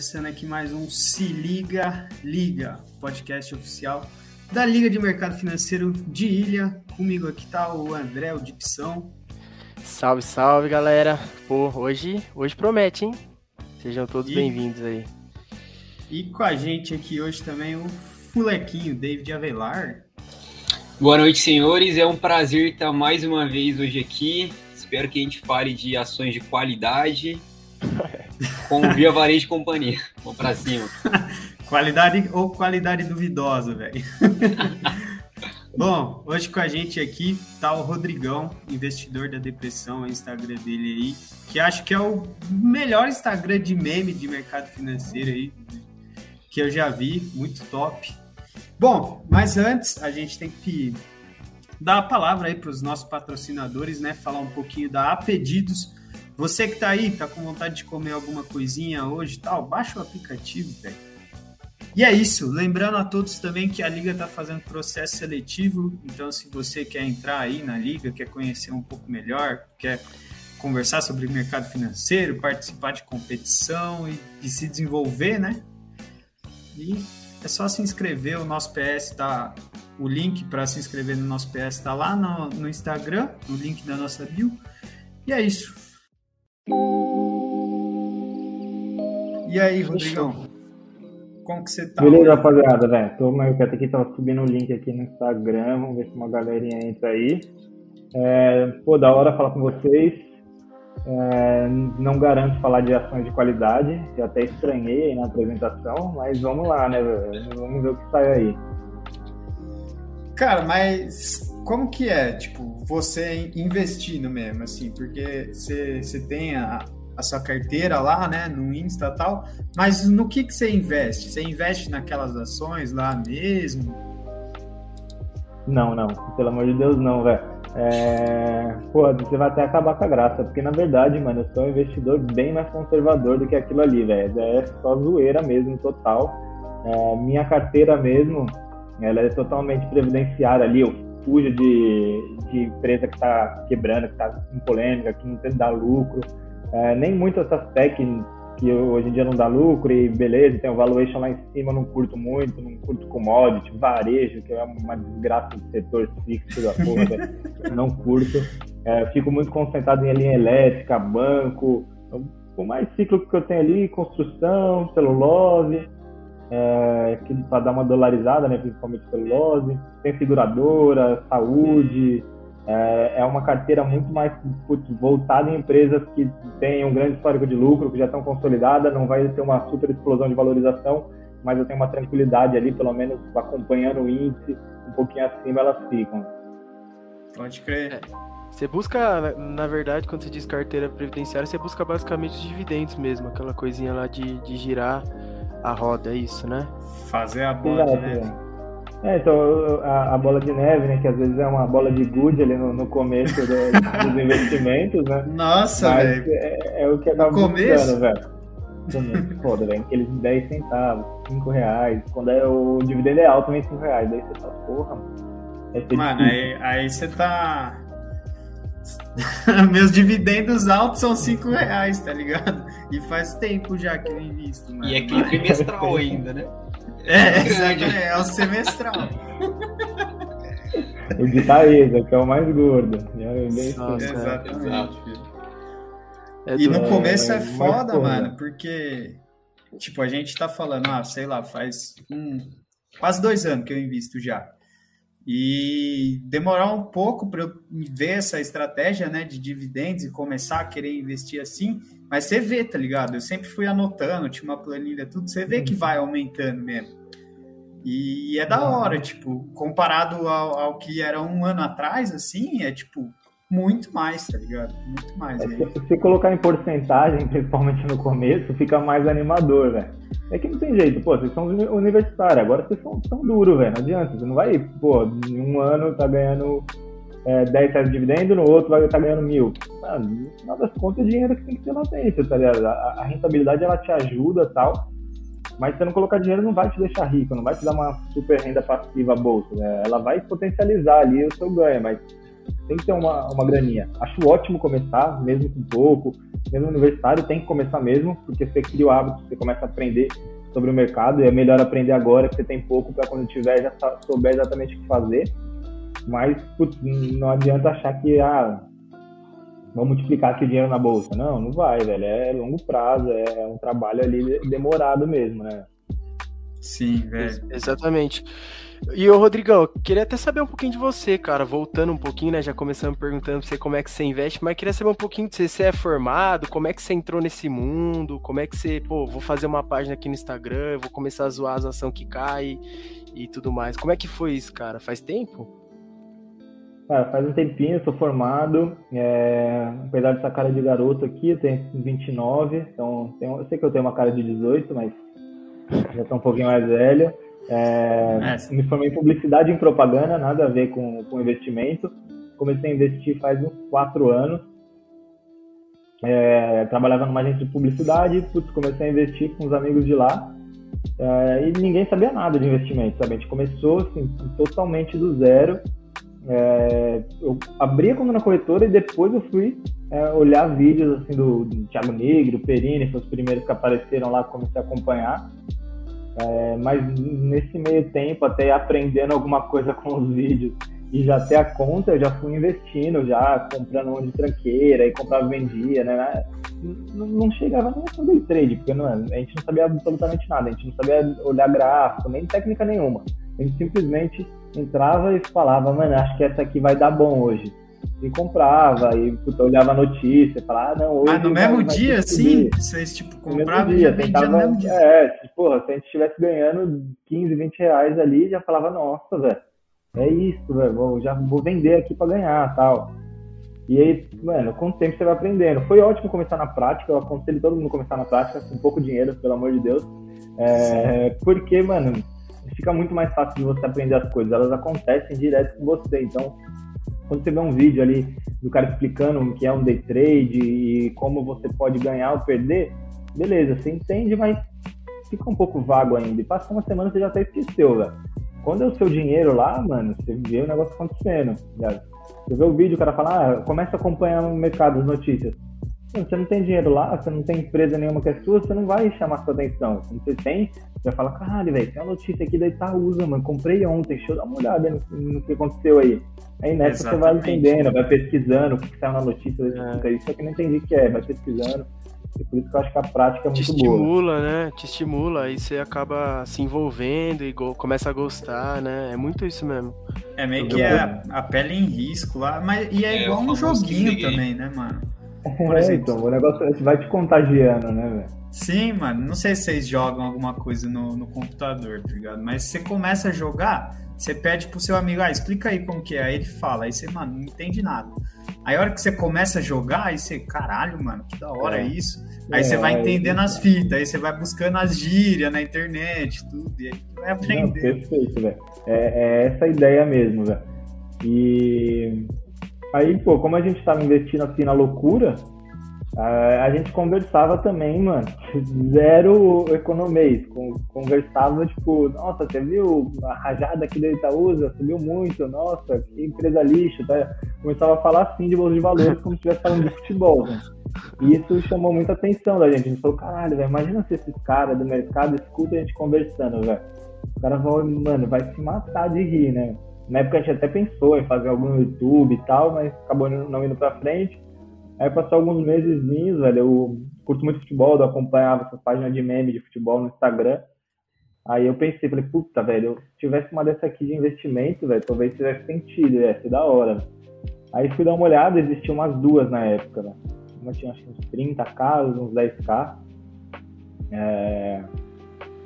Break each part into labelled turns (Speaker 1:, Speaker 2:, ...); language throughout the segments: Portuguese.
Speaker 1: Começando aqui mais um Se Liga Liga, podcast oficial da Liga de Mercado Financeiro de Ilha. Comigo aqui tá o André, o Dipsão.
Speaker 2: Salve, salve galera. Pô, hoje, hoje promete, hein? Sejam todos bem-vindos aí.
Speaker 1: E com a gente aqui hoje também o Fulequinho, David Avelar.
Speaker 3: Boa noite, senhores. É um prazer estar mais uma vez hoje aqui. Espero que a gente fale de ações de qualidade com Via Varejo e Companhia. Vamos pra cima.
Speaker 1: qualidade ou qualidade duvidosa, velho. Bom, hoje com a gente aqui tá o Rodrigão, investidor da depressão, o Instagram dele aí, que acho que é o melhor Instagram de meme de mercado financeiro aí que eu já vi, muito top. Bom, mas antes a gente tem que dar a palavra aí para os nossos patrocinadores, né? Falar um pouquinho da A Pedidos. Você que tá aí, tá com vontade de comer alguma coisinha hoje e tal, baixa o aplicativo, velho. E é isso. Lembrando a todos também que a Liga tá fazendo processo seletivo. Então, se você quer entrar aí na Liga, quer conhecer um pouco melhor, quer conversar sobre mercado financeiro, participar de competição e, e se desenvolver, né? E é só se inscrever. O nosso PS tá o link para se inscrever no nosso PS está lá no, no, Instagram, no link da nossa bio. E é isso. E aí, Rodrigão? Como que você tá?
Speaker 4: Beleza, rapaziada, velho. Tô meio quieto aqui, tava subindo o link aqui no Instagram. Vamos ver se uma galerinha entra aí. É, pô, da hora falar com vocês. É, não garanto falar de ações de qualidade, eu até estranhei na apresentação, mas vamos lá, né? Vamos ver o que sai aí.
Speaker 1: Cara, mas como que é, tipo, você investindo mesmo, assim, porque você, você tem a, a sua carteira lá, né, no Insta e tal, mas no que que você investe? Você investe naquelas ações lá mesmo?
Speaker 4: Não, não, pelo amor de Deus, não, velho. É... Pô, você vai até acabar com a graça, porque na verdade, mano, eu sou um investidor bem mais conservador do que aquilo ali, velho. É só zoeira mesmo, total. É, minha carteira mesmo, ela é totalmente previdenciária ali, eu fujo de, de empresa que está quebrando, que está em polêmica, que não tem dar lucro. É, nem muito essas tech que hoje em dia não dá lucro e beleza, tem o valuation lá em cima, não curto muito, não curto commodity, varejo, que é uma desgraça de setor fixo da porra, não curto. É, fico muito concentrado em linha elétrica, banco, o mais ciclo que eu tenho ali, construção, celulose, é, para dar uma dolarizada, né, principalmente celulose, tem seguradora, saúde, é, é uma carteira muito mais putz, voltada em empresas que têm um grande histórico de lucro, que já estão consolidadas, não vai ter uma super explosão de valorização, mas eu tenho uma tranquilidade ali, pelo menos acompanhando o índice, um pouquinho acima elas ficam.
Speaker 1: Pode crer. É.
Speaker 2: Você busca, na verdade, quando você diz carteira previdenciária, você busca basicamente os dividendos mesmo, aquela coisinha lá de, de girar a roda, é isso, né?
Speaker 1: Fazer a bola Exato, de neve.
Speaker 4: É. é, então a, a, bola de neve, né? Que às vezes é uma bola de gude ali no, no começo do, dos investimentos, né?
Speaker 1: Nossa, velho.
Speaker 4: É, é, o que acaba buscando, velho. Foda, velho. Aqueles 10 centavos, 5 reais. Quando é, o dividendo é alto, também 5 reais. Daí você fala, porra, mano.
Speaker 1: Mano, aí, aí você tá Meus dividendos altos são 5 reais, tá ligado? E faz tempo já que eu invisto, mano.
Speaker 3: E é aquele trimestral ainda, né?
Speaker 1: É, exatamente, é o semestral.
Speaker 4: o de Taesa, que é o mais gordo.
Speaker 1: Nossa, exatamente. É e no começo é, é foda, mano, porque, tipo, a gente tá falando, ah, sei lá, faz um, quase dois anos que eu invisto já. E demorar um pouco para eu ver essa estratégia né, de dividendos e começar a querer investir assim, mas você vê, tá ligado? Eu sempre fui anotando, tinha uma planilha, tudo, você vê que vai aumentando mesmo. E é da hora, tipo, comparado ao, ao que era um ano atrás, assim, é tipo, muito mais, tá ligado? Muito mais. É,
Speaker 4: se, se colocar em porcentagem, principalmente no começo, fica mais animador, velho. É que não tem jeito, pô, vocês são universitários, agora vocês são, são duros, velho, não adianta, você não vai, pô, em um ano tá ganhando é, 10 reais de dividendo, no outro vai estar tá ganhando mil. Mano, no final das contas, é dinheiro que tem que ter latência, tá ligado? A, a rentabilidade, ela te ajuda tal, mas se não colocar dinheiro, não vai te deixar rico, não vai te dar uma super renda passiva bolsa, né? Ela vai potencializar ali o seu ganho, mas tem que ter uma, uma graninha. Acho ótimo começar, mesmo com pouco, mesmo universitário, tem que começar mesmo, porque você cria o hábito, você começa a aprender sobre o mercado, e é melhor aprender agora, que você tem pouco, para quando tiver já souber exatamente o que fazer. Mas putz, não adianta achar que, ah, vamos multiplicar aqui o dinheiro na bolsa. Não, não vai, velho. É longo prazo, é um trabalho ali demorado mesmo, né?
Speaker 1: Sim, velho.
Speaker 2: Exatamente. E o Rodrigão, queria até saber um pouquinho de você, cara. Voltando um pouquinho, né? Já começando perguntando pra você como é que você investe, mas queria saber um pouquinho de você. Você é formado, como é que você entrou nesse mundo, como é que você, pô, vou fazer uma página aqui no Instagram, vou começar a zoar as ações que cai e tudo mais. Como é que foi isso, cara? Faz tempo?
Speaker 4: Cara, faz um tempinho, sou formado. É, apesar dessa cara de garoto aqui, eu tenho 29, então tenho, eu sei que eu tenho uma cara de 18, mas já estou um pouquinho mais velho. É, é. Me formei em publicidade e em propaganda, nada a ver com, com investimento. Comecei a investir faz uns quatro anos. É, trabalhava numa agência de publicidade, putz, comecei a investir com os amigos de lá. É, e ninguém sabia nada de investimento, sabe? A gente começou assim, totalmente do zero. É, eu abri a conta na corretora e depois eu fui é, olhar vídeos assim do, do Thiago Negro, Perini, foram os primeiros que apareceram lá, comecei a acompanhar. É, mas nesse meio tempo, até aprendendo alguma coisa com os vídeos e já ter a conta, eu já fui investindo, já comprando um de tranqueira e comprava vendia, né? Não, não chegava nem a fazer trade, porque não, a gente não sabia absolutamente nada, a gente não sabia olhar gráfico, nem técnica nenhuma. A gente simplesmente entrava e falava, mano, acho que essa aqui vai dar bom hoje. E comprava, e puta, olhava a notícia, falava, ah, não, hoje.
Speaker 1: Ah, no mesmo vai, dia, vai sim? Vocês, tipo, compravam e vendiam no mesmo dia.
Speaker 4: É, tipo, porra, se a gente estivesse ganhando 15, 20 reais ali, já falava, nossa, velho, é isso, velho, já vou vender aqui pra ganhar tal. E aí, mano, com o tempo você vai aprendendo. Foi ótimo começar na prática, eu aconselho todo mundo começar na prática, com pouco dinheiro, pelo amor de Deus. É, porque, mano, fica muito mais fácil de você aprender as coisas, elas acontecem direto com você. Então, quando você vê um vídeo ali do cara explicando o que é um day trade e como você pode ganhar ou perder, beleza, você entende, mas fica um pouco vago ainda. E passa uma semana você já até esqueceu, velho. Quando é o seu dinheiro lá, mano, você vê o negócio acontecendo. Você vê o vídeo, o cara fala, ah, começa a acompanhar no mercado as notícias. Você não tem dinheiro lá, você não tem empresa nenhuma que é sua, você não vai chamar sua atenção. Quando você tem, você vai falar, caralho, velho, tem uma notícia aqui da Itaúsa, mano, comprei ontem, deixa eu dar uma olhada no, no que aconteceu aí. Aí nessa Exatamente. você vai entendendo, vai pesquisando o que, que saiu na notícia, é. isso aqui não entendi o que é, vai pesquisando. E por isso que eu acho que a prática é muito
Speaker 2: Te estimula, boa. né? Te estimula, aí você acaba se envolvendo e começa a gostar, né? É muito isso mesmo.
Speaker 1: É meio que a, a pele em risco lá, mas e é, é igual um joguinho também, né, mano?
Speaker 4: Por é, exemplo, então, o negócio vai te contagiando, né, velho?
Speaker 1: Sim, mano. Não sei se vocês jogam alguma coisa no, no computador, tá ligado? Mas você começa a jogar, você pede pro seu amigo, ah, explica aí como que é. Aí ele fala, aí você, mano, não entende nada. Aí a hora que você começa a jogar, aí você, caralho, mano, que da hora é, isso. Aí é, você vai entendendo é, as fitas, aí você vai buscando as gírias na internet, tudo, e aí vai aprender. Não,
Speaker 4: perfeito, velho. É, é essa a ideia mesmo, velho. E Aí, pô, como a gente tava investindo assim na loucura, a gente conversava também, mano, zero economês. Conversava, tipo, nossa, você viu a rajada aqui da Itaúsa? Subiu muito, nossa, que empresa lixo, tá? Começava a falar assim de bolsa de valores como se estivesse falando de futebol, né? E isso chamou muita atenção da gente. A gente falou, caralho, velho, imagina se esses caras do mercado escutam a gente conversando, velho. O cara falou, mano, vai se matar de rir, né? Na época a gente até pensou em fazer algum YouTube e tal, mas acabou não indo pra frente. Aí passou alguns meses, velho, eu curto muito futebol, eu acompanhava essa página de meme de futebol no Instagram. Aí eu pensei, falei, puta, velho, se tivesse uma dessa aqui de investimento, velho, talvez tivesse sentido, ia ser da hora. Aí fui dar uma olhada, existiam umas duas na época, né? Uma tinha acho que uns 30k, uns 10k. É...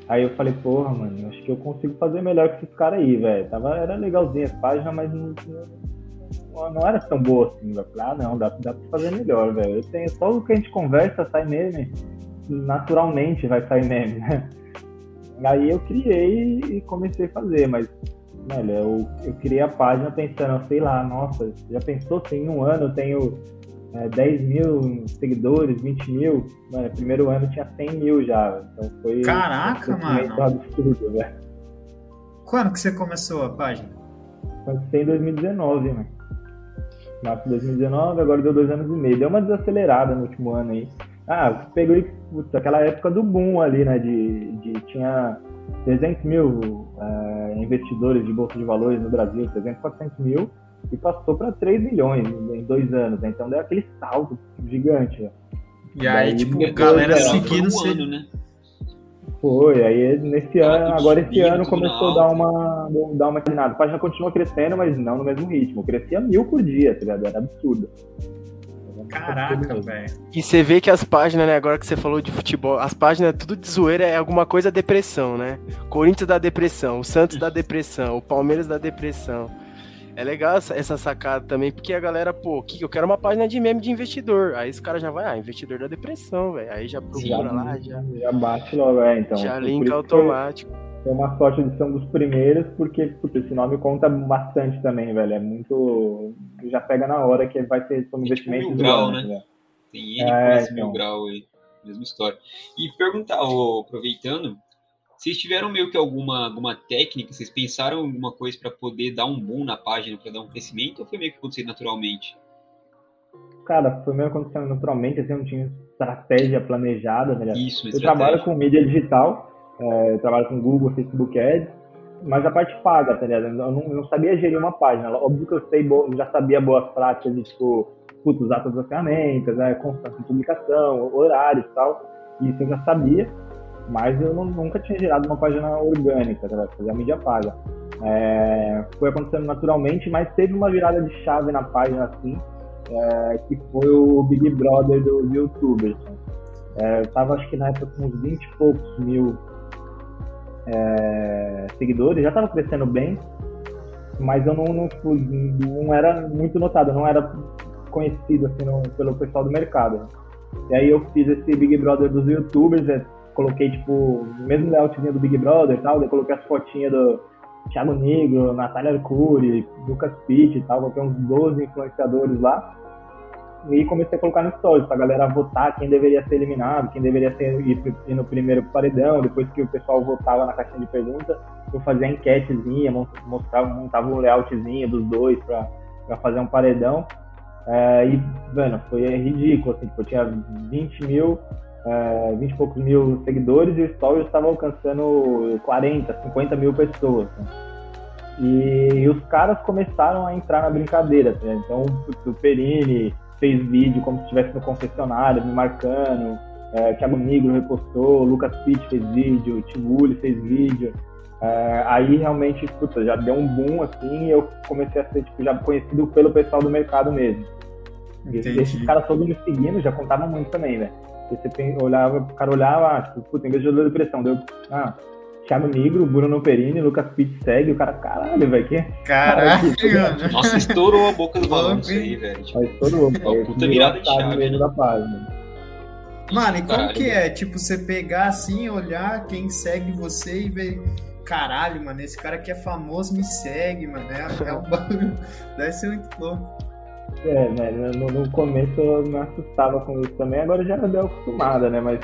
Speaker 4: Aí eu falei, porra, mano, acho que eu consigo fazer melhor que esses caras aí, velho. Tava, era legalzinha as páginas, mas não, não, não era tão boa assim, velho. Ah, não, dá, dá pra fazer melhor, velho. Eu tenho só o que a gente conversa, sai meme. Naturalmente vai sair meme, né? Aí eu criei e comecei a fazer, mas, velho, eu, eu criei a página pensando, sei lá, nossa, já pensou em um ano eu tenho é, 10 mil seguidores, 20 mil. Mano, primeiro ano tinha 100 mil já. Então foi.
Speaker 1: Caraca, mano! Absurdo, velho. Quando que você começou a página?
Speaker 4: Comecei em 2019, mano. março de 2019, agora deu dois anos e meio. Deu uma desacelerada no último ano aí. Ah, peguei, putz, aquela época do boom ali, né? De, de tinha 300 mil é, investidores de bolsa de valores no Brasil, 300, 400 mil, e passou para 3 milhões em dois anos. Né? Então deu aquele salto gigante. Né?
Speaker 1: E aí, Daí, tipo, galera seguindo. Um ano, né?
Speaker 4: Foi, aí nesse ah, ano, agora esse ano começou a dar uma, dar uma inclinada. A página continua crescendo, mas não no mesmo ritmo. Crescia mil por dia, tá ligado? Era absurdo.
Speaker 1: Caraca, velho.
Speaker 2: E você vê que as páginas, né, agora que você falou de futebol, as páginas tudo de zoeira é alguma coisa depressão, né? Corinthians da depressão, o Santos da depressão, o Palmeiras da depressão. É legal essa sacada também, porque a galera, pô, que eu quero uma página de meme de investidor. Aí esse cara já vai, ah, investidor da depressão, velho. Aí já procura já, lá, já.
Speaker 4: Já bate logo, é, então.
Speaker 2: Já linka automático.
Speaker 4: É uma sorte de ser um dos primeiros, porque putz, esse nome conta bastante também, velho. É muito. Já pega na hora que vai ser como investimento.
Speaker 3: Tipo mil grau, ano, né? Tem N é, então. mil grau aí. Mesma história. E perguntar, aproveitando, vocês tiveram meio que alguma, alguma técnica? Vocês pensaram em alguma coisa para poder dar um boom na página, para dar um crescimento, ou foi meio que acontecendo naturalmente?
Speaker 4: Cara, foi meio acontecendo naturalmente, assim, não tinha estratégia planejada, né?
Speaker 3: Isso,
Speaker 4: Eu trabalho com mídia digital, é, eu trabalho com Google, Facebook Ads, mas a parte paga, tá ligado? Eu não, não sabia gerir uma página. Óbvio que eu sei, já sabia boas práticas de, tipo, putz, usar todas as ferramentas, né? constância de publicação, horários e tal. Isso eu já sabia mas eu não, nunca tinha gerado uma página orgânica, tá fazer a mídia paga. É, foi acontecendo naturalmente, mas teve uma virada de chave na página assim, é, que foi o Big Brother dos youtubers. É, eu tava acho que na época com uns 20 e poucos mil é, seguidores, já tava crescendo bem, mas eu não, não, não era muito notado, não era conhecido assim, no, pelo pessoal do mercado. E aí eu fiz esse Big Brother dos youtubers, é, coloquei, tipo, mesmo layoutzinho do Big Brother e tal, daí coloquei as fotinhas do Thiago Negro, Natália Arcuri, Lucas Pitt e tal, coloquei uns 12 influenciadores lá. E comecei a colocar no stories pra galera votar quem deveria ser eliminado, quem deveria ser, ir, ir no primeiro paredão. Depois que o pessoal votava na caixinha de perguntas, eu fazia enquetezinha, mostrava, montava um layoutzinho dos dois pra, pra fazer um paredão. É, e, mano, foi ridículo, assim, tipo, eu tinha 20 mil é, 20 e poucos mil seguidores e o Stories estava alcançando 40, 50 mil pessoas. Né? E, e, os caras começaram a entrar na brincadeira. Né? Então o Perini fez vídeo como se estivesse no confessionário, me marcando. É, Thiago Negro repostou, Lucas Pitt fez vídeo, Tivuli fez vídeo. É, aí realmente, puta, já deu um boom assim e eu comecei a ser tipo, já conhecido pelo pessoal do mercado mesmo. E esses caras todos me seguindo já contavam muito também, velho. Você olhava, o cara olhava, ah, tipo, puta, investidor de depressão, deu, ah, Thiago Negro, Bruno Perini, Lucas Pitt segue, o cara, caralho, velho, que...
Speaker 1: Caralho,
Speaker 3: cara, Nossa, estourou a boca do balão isso aí, velho. Tipo,
Speaker 4: estourou,
Speaker 3: é, puta virada de chave,
Speaker 4: né? da página.
Speaker 1: Mano, e como caralho, que é? Tipo, você pegar assim, olhar quem segue você e ver... Caralho, mano, esse cara que é famoso me segue, mano. É, é um bagulho. Deve ser muito louco.
Speaker 4: É, né? No, no, começo eu me assustava com isso também, agora já deu acostumada, né? Mas,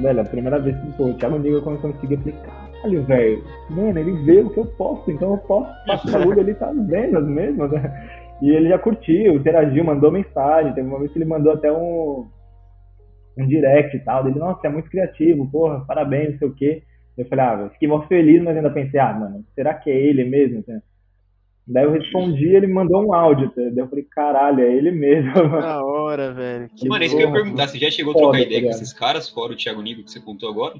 Speaker 4: velho, a primeira vez que pô, o Thiago Nigel começou a me seguir, eu falei, caralho, velho, mano, ele vê o que eu posto, então eu posso passar o ele tá vendo as mesmas, né? E ele já curtiu, interagiu, mandou mensagem, teve uma vez que ele mandou até um, um direct e tal, ele, nossa, é muito criativo, porra, parabéns, não sei o quê. Eu falei, ah, fiquei mó feliz, mas ainda pensei, ah, mano, será que é ele mesmo? Daí eu respondi, ele mandou um áudio. Daí eu falei, caralho, é ele mesmo.
Speaker 2: Da hora, velho.
Speaker 3: Que Mano, é isso que eu ia perguntar. Você já chegou a trocar ideia com esses caras, fora o Thiago Nigo que você contou agora?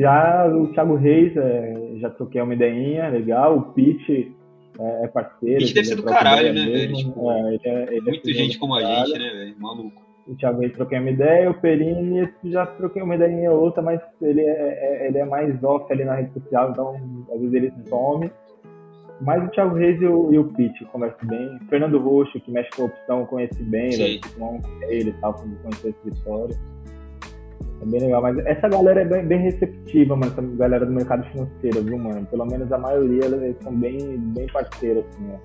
Speaker 4: Já o Thiago Reis, é, já troquei uma ideinha, legal. O Pete é, é parceiro.
Speaker 3: Pete deve ser do caralho, né, velho? Tipo, é, ele é, ele é muita gente como a gente, né, velho? Maluco.
Speaker 4: O Thiago Reis troquei uma ideia, o Perini já troquei uma ideia ou outra, mas ele é, ele é mais off ali na rede social, então às vezes ele some. Mas o Thiago Reis e o, e o Pitt conversam bem. Fernando Roxo, que mexe com a opção, conhece bem, né? com ele e tal, quando conheceu esse escritório. É bem legal, mas essa galera é bem, bem, receptiva, mano, essa galera do mercado financeiro, viu, mano? Pelo menos a maioria, eles são bem, bem parceiros, assim, né?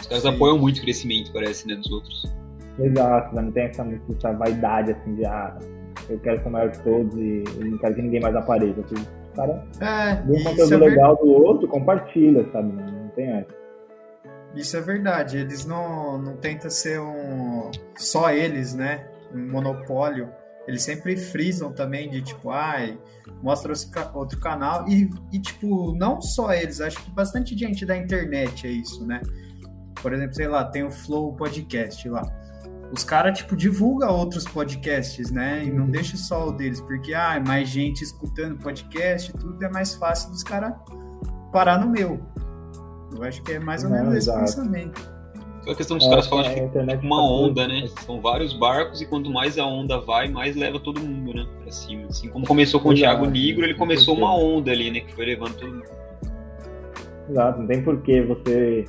Speaker 3: Os caras apoiam muito o crescimento, parece, né, dos outros.
Speaker 4: Exato, não tem essa, essa vaidade, assim, de, ah, eu quero ser maior que todos e, e não quero que ninguém mais apareça, assim cara
Speaker 1: é,
Speaker 4: vê um conteúdo é legal do outro, compartilha, sabe? Não tem essa.
Speaker 1: Isso é verdade. Eles não, não tentam ser um. Só eles, né? Um monopólio. Eles sempre frisam também de tipo, ai, mostra outro canal. E, e, tipo, não só eles, acho que bastante gente da internet é isso, né? Por exemplo, sei lá, tem o Flow Podcast lá. Os caras, tipo, divulgam outros podcasts, né? E não deixa só o deles, porque, ah, mais gente escutando podcast, tudo é mais fácil dos caras parar no meu. Eu acho que é mais ou menos esse pensamento.
Speaker 3: A questão dos é, caras falando é, que é uma onda, né? São vários barcos e quanto mais a onda vai, mais leva todo mundo, né? Pra cima. Assim como começou com o Thiago Negro, ele começou uma onda ali, né? Que foi levando todo mundo.
Speaker 4: Exato, não tem porquê você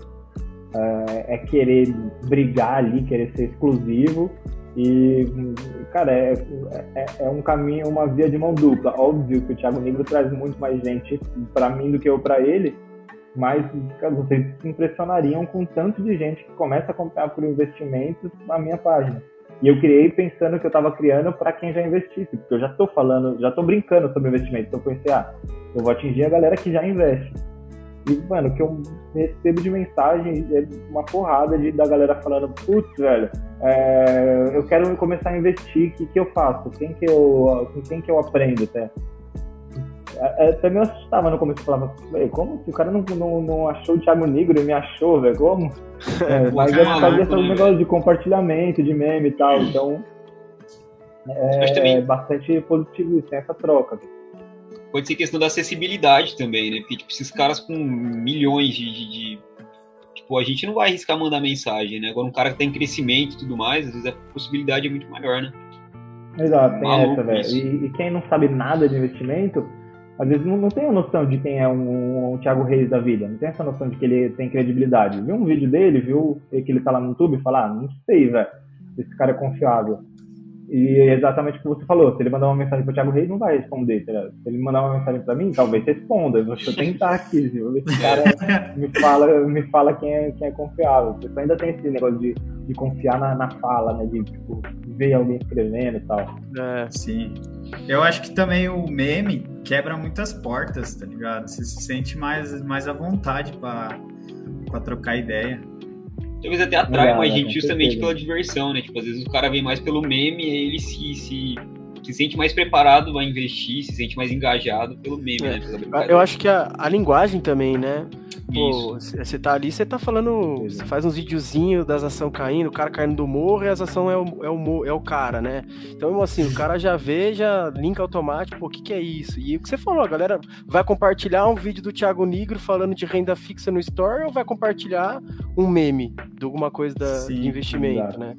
Speaker 4: é, é querer brigar ali, querer ser exclusivo. E, cara, é, é, é, um caminho, uma via de mão dupla. Óbvio que o Thiago Negro traz muito mais gente para mim do que eu para ele, mas cara, vocês se impressionariam com tanto de gente que começa a comprar por investimentos na minha página. E eu criei pensando que eu estava criando para quem já investisse, porque eu já estou falando, já estou brincando sobre investimento. Então eu pensei, ah, eu vou atingir a galera que já investe. E, mano, o que eu recebo de mensagem é uma porrada de, da galera falando, putz, velho, é, eu quero começar a investir, o que, que eu faço? Quem que eu, com quem que eu aprendo até? É, até me assustava no começo, eu falava, como se o cara não, não, não achou o Thiago Negro e me achou, velho, como? É, mas é por causa desse né, negócio de compartilhamento, de meme e tal, então é, é bastante positivo isso, tem essa troca
Speaker 3: pode ser questão da acessibilidade também, né? Porque, tipo, esses caras com milhões de, de, de, Tipo, a gente não vai arriscar mandar mensagem, né? Agora, um cara que tá em crescimento e tudo mais, às vezes a possibilidade é muito maior, né?
Speaker 4: Exato, tem Maluco essa, velho. E, e, quem não sabe nada de investimento, às vezes não, não tem a noção de quem é um, um Thiago Reis da vida, não tem essa noção de que ele tem credibilidade. Viu um vídeo dele, viu que ele tá lá no YouTube e fala, ah, não sei, velho, esse cara é confiável. E é exatamente o que você falou. Se ele mandar uma mensagem para o Thiago Reis, não vai responder. Tá se ele mandar uma mensagem para mim, talvez responda. Deixa eu tentar aqui. Viu? Esse cara me fala, me fala quem, é, quem é confiável. Você ainda tem esse negócio de, de confiar na, na fala, né? De tipo, ver alguém escrevendo e tal.
Speaker 1: É, sim. Eu acho que também o meme quebra muitas portas, tá ligado? Você se sente mais, mais à vontade para trocar ideia
Speaker 3: talvez até atrai mais gente justamente pela diversão, né? Tipo, às vezes o cara vem mais pelo meme e ele se, se, se sente mais preparado a investir, se sente mais engajado pelo meme, é.
Speaker 2: né? Eu acho que a, a linguagem também, né? Pô, você tá ali, você tá falando. Você faz uns videozinhos das ações caindo, o cara caindo do morro e as ações é o, é, o, é o cara, né? Então, assim, o cara já vê, já linka automático, o que, que é isso? E o que você falou, a galera vai compartilhar um vídeo do Thiago Negro falando de renda fixa no Store ou vai compartilhar um meme de alguma coisa da, Sim, de investimento, né?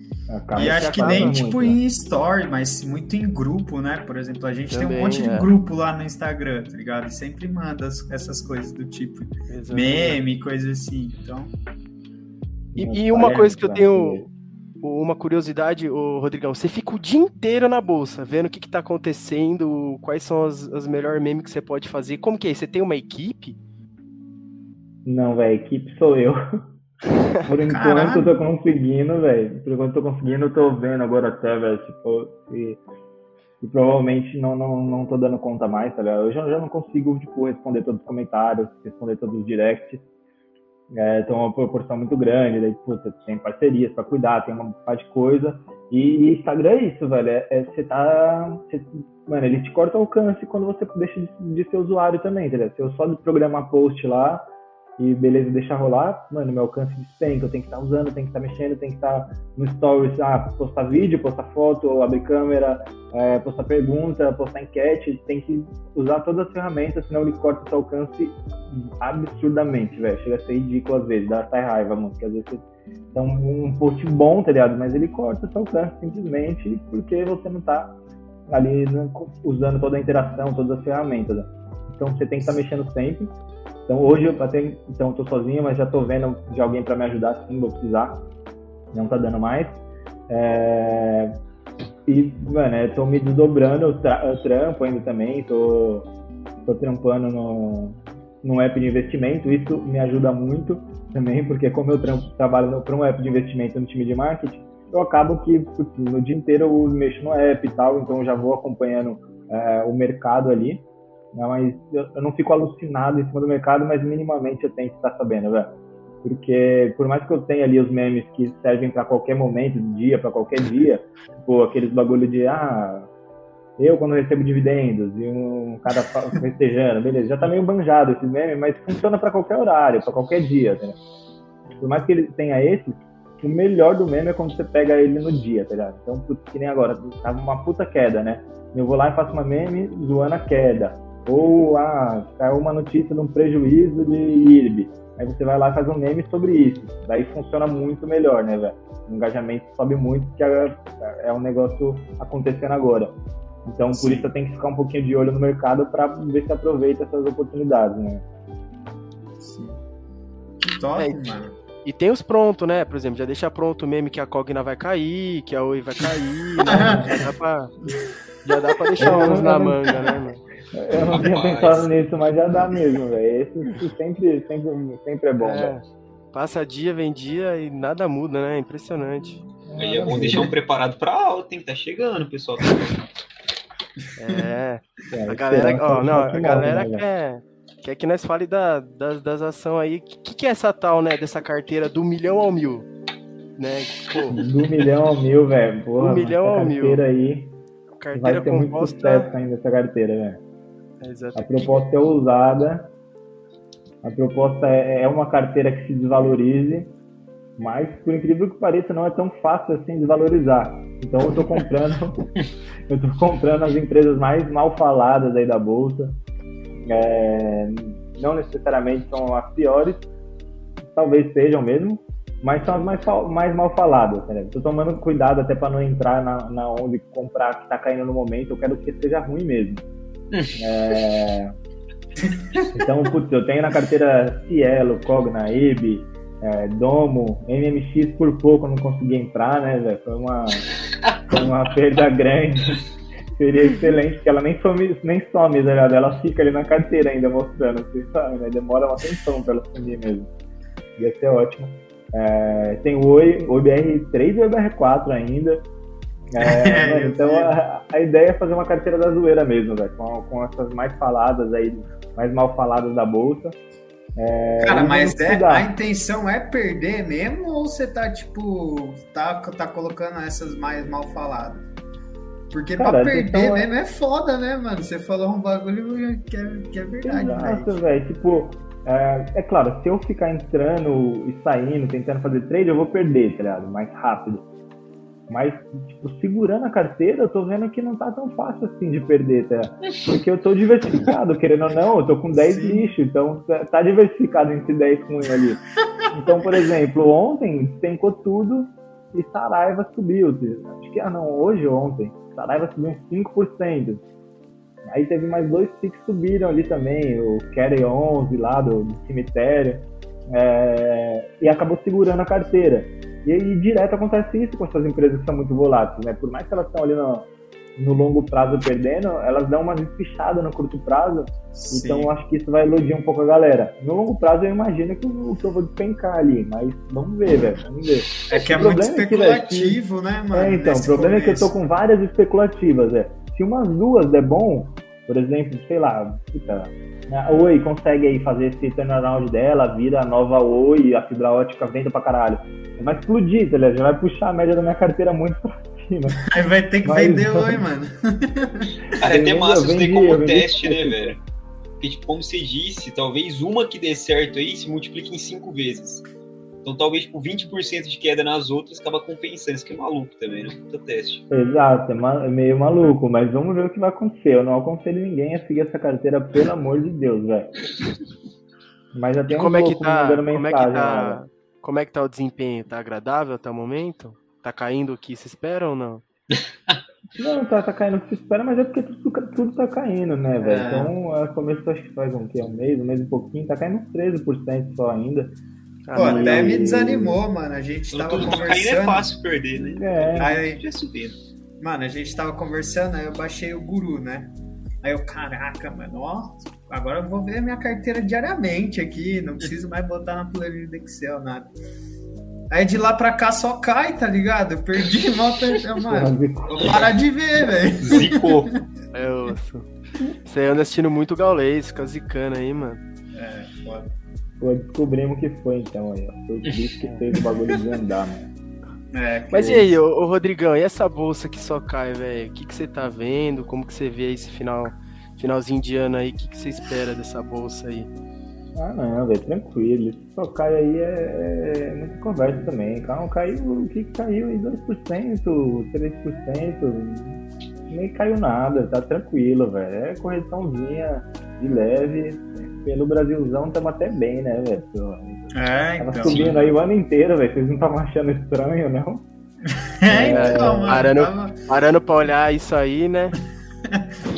Speaker 1: E acho que nem muito, tipo né? em Story, mas muito em grupo, né? Por exemplo, a gente Também, tem um monte é. de grupo lá no Instagram, tá ligado? E sempre manda essas coisas do tipo. Exatamente meme, coisa assim. Então.
Speaker 2: E, e uma coisa que eu tenho uma curiosidade, o Rodrigão, você fica o dia inteiro na bolsa, vendo o que, está acontecendo, quais são as, as melhores memes que você pode fazer. Como que é? Você tem uma equipe?
Speaker 4: Não, velho, equipe sou eu. Por enquanto eu tô conseguindo, velho. Por enquanto eu tô conseguindo, eu tô vendo agora até, velho, tipo, e, e, provavelmente não, não, não tô dando conta mais, tá ligado? Eu já, já não consigo, tipo, responder todos os comentários, responder todos os directs é, tem uma proporção muito grande, daí, puta, tem parcerias para cuidar, tem uma parte de coisa. E, e, Instagram é isso, velho. É, é, você tá. Você, mano, ele te corta o alcance quando você deixa de, de ser usuário também, entendeu? Se eu só programar post lá, e beleza, deixar rolar, mano, meu alcance despenca, eu tenho que estar tá usando, tenho que estar tá mexendo, tenho que estar tá no stories, ah, postar vídeo, postar foto, abrir câmera, é, postar pergunta, postar enquete, tem que usar todas as ferramentas, senão ele corta o seu alcance absurdamente, velho, chega a ser ridículo às vezes, dá até raiva, mano, porque às vezes você um, um post bom, tá ligado, mas ele corta o seu alcance simplesmente porque você não tá ali né, usando toda a interação, todas as ferramentas, né? Então você tem que estar tá mexendo sempre, então hoje eu até então estou sozinho, mas já estou vendo de alguém para me ajudar, sim, vou precisar. Não está dando mais. É... E, mano, eu tô me desdobrando, eu, tra eu trampo ainda também, tô, tô trampando no, app de investimento, isso me ajuda muito também, porque como eu trampo, trabalho para um app de investimento no time de marketing, eu acabo que no dia inteiro eu mexo no app e tal, então já vou acompanhando é, o mercado ali. Né? Mas eu, eu, não fico alucinado em cima do mercado, mas minimamente eu tenho que estar sabendo, velho. Porque por mais que eu tenha ali os memes que servem para qualquer momento do dia, para qualquer dia, tipo aqueles bagulho de ah, eu quando recebo dividendos e um cara festejando, beleza, já tá meio banjado esse meme, mas funciona para qualquer horário, para qualquer dia, né? Por mais que ele tenha esse, o melhor do meme é quando você pega ele no dia, tá ligado? Então, que nem agora, tava uma puta queda, né? Eu vou lá e faço uma meme zoando a queda. Ou, ah, caiu uma notícia de um prejuízo de IRB. Aí você vai lá e faz um meme sobre isso. Daí funciona muito melhor, né, velho? O engajamento sobe muito, que é, é um negócio acontecendo agora. Então, por isso, tem que ficar um pouquinho de olho no mercado para ver se aproveita essas oportunidades, né?
Speaker 2: Sim. Que top, é, mano. E tem os prontos, né? Por exemplo, já deixa pronto o meme que a Cogna vai cair, que a Oi vai cair, né? já, dá pra, já dá pra deixar uns na manga, né, mano?
Speaker 4: Eu não tinha pensado nisso, mas já dá mesmo, velho. Esse sempre, sempre, sempre é bom, é,
Speaker 2: Passa dia, vem dia e nada muda, né? Impressionante.
Speaker 3: Aí é bom deixar um preparado pra alta, hein? Tá chegando, pessoal.
Speaker 2: É. é a galera, ó, não, a galera né, quer, quer que nós fale da, das, das ações aí. O que, que é essa tal, né, dessa carteira do milhão ao mil? Né?
Speaker 4: Pô, do milhão ao mil, velho. Do
Speaker 2: milhão ao mil.
Speaker 4: aí. Carteira vai ter composta... muito sucesso ainda essa carteira, velho. A proposta é ousada. A proposta é, é uma carteira que se desvalorize, mas por incrível que pareça, não é tão fácil assim desvalorizar. Então eu estou comprando, eu estou comprando as empresas mais mal faladas aí da bolsa. É, não necessariamente são as piores, talvez sejam mesmo, mas são as mais, mais mal faladas. Estou tomando cuidado até para não entrar na, na onde comprar que está caindo no momento. Eu quero que seja ruim mesmo. É... Então, putz, eu tenho na carteira Cielo, Cogna, é, Domo, MMX por pouco eu não consegui entrar, né, velho? Foi uma, foi uma perda grande. Seria excelente, porque ela nem some, nem some, tá? Ela fica ali na carteira ainda mostrando, vocês sabem, né? Demora uma atenção pra ela sumir mesmo. Ia ser ótimo. É, tem o Oi, o BR3 e o BR4 ainda. É, então a, a, ideia é fazer uma carteira da zoeira mesmo, velho, com, com essas mais faladas aí, mais mal faladas da bolsa.
Speaker 1: É, Cara, mas é, a intenção é perder mesmo ou você tá, tipo, tá, tá colocando essas mais mal faladas? Porque Cara, pra perder é mesmo é... é foda, né, mano? Você falou um bagulho que é, que é verdade,
Speaker 4: Exato, velho. Tipo, é, é, claro, se eu ficar entrando e saindo, tentando fazer trade, eu vou perder, tá ligado? Mais rápido. Mas, tipo, segurando a carteira, eu tô vendo que não tá tão fácil assim de perder, tá? Porque eu tô diversificado, querendo ou não, eu tô com 10 lixo, então tá, tá diversificado entre 10 com ali. Então, por exemplo, ontem despencou tudo e Saraiva subiu. Acho que, ah não, hoje ou ontem, Saraiva subiu uns 5%. Aí teve mais dois que subiram ali também, o Carry 11 lá do, do cemitério, é, e acabou segurando a carteira. E, e direto acontece isso com essas empresas que são muito voláteis, né? Por mais que elas estão ali no, no longo prazo perdendo, elas dão uma despichada no curto prazo. Sim. Então eu acho que isso vai iludir um pouco a galera. No longo prazo eu imagino que eu, que eu vou despencar ali, mas vamos ver, velho. Vamos ver.
Speaker 1: É que é muito especulativo, é que, né, mano?
Speaker 4: É, então, o problema começo. é que eu tô com várias especulativas, é. Se umas duas der bom, por exemplo, sei lá, puta, a Oi consegue aí fazer esse turnaround dela, vira a nova Oi, a fibra ótica venda pra caralho vai explodir, tá ligado? Já vai puxar a média da minha carteira muito pra cima.
Speaker 1: Aí vai ter que Mas, vender oi, mano.
Speaker 3: é até massa isso daí como teste, né, velho? Porque, tipo, como você disse, talvez uma que dê certo aí se multiplique em cinco vezes. Então, talvez, tipo, 20% de queda nas outras acaba compensando. Isso que é maluco também, né? Puta teste.
Speaker 4: Exato, é meio maluco, mas vamos ver o que vai acontecer. Eu não aconselho ninguém a seguir essa carteira, pelo amor de Deus, velho.
Speaker 2: Mas já tem um como é que tá, como é que tá, né? Como é que tá o desempenho? Tá agradável até o momento? Tá caindo o que se espera ou não?
Speaker 4: Não, tá, tá caindo o que se espera, mas é porque tudo, tudo tá caindo, né, velho? É. Então, a começo acho que faz um, que, um mês, um mês e pouquinho, tá caindo uns 13% só ainda.
Speaker 1: Pô, até me desanimou, mano. A gente tava tudo conversando. Caindo é
Speaker 3: fácil perder, né? É.
Speaker 1: Aí, já subindo. Mano, a gente tava conversando, aí eu baixei o guru, né? Aí eu, caraca, mano, ó, agora eu vou ver a minha carteira diariamente aqui, não preciso mais botar na planilha do Excel, nada. Aí de lá pra cá só cai, tá ligado? Eu perdi mal mano. Vou parar de ver, velho.
Speaker 3: Zicou.
Speaker 2: É osso. Você anda assistindo muito gaulês, fica zicando aí, mano.
Speaker 1: É, foda.
Speaker 4: Pô, descobrimos que foi então aí, ó. Foi o Cris que fez o bagulho andar, mano.
Speaker 2: É, Mas e aí, ô, ô, Rodrigão, e essa bolsa que só cai, velho? O que, que você tá vendo? Como que você vê esse final, finalzinho de ano aí? O que, que você espera dessa bolsa aí?
Speaker 4: Ah, não, velho, tranquilo. Se só cai aí é, é muita conversa também. Calma, caiu, o que caiu aí? 2%, 3%, nem caiu nada, tá tranquilo, velho. É correçãozinha de leve. Pelo Brasilzão estamos até bem, né, velho?
Speaker 1: É,
Speaker 4: Tava então. subindo aí o ano inteiro, velho. Vocês não estavam achando estranho, não?
Speaker 1: É, então,
Speaker 2: mano. Parando, tava... parando pra olhar isso aí, né?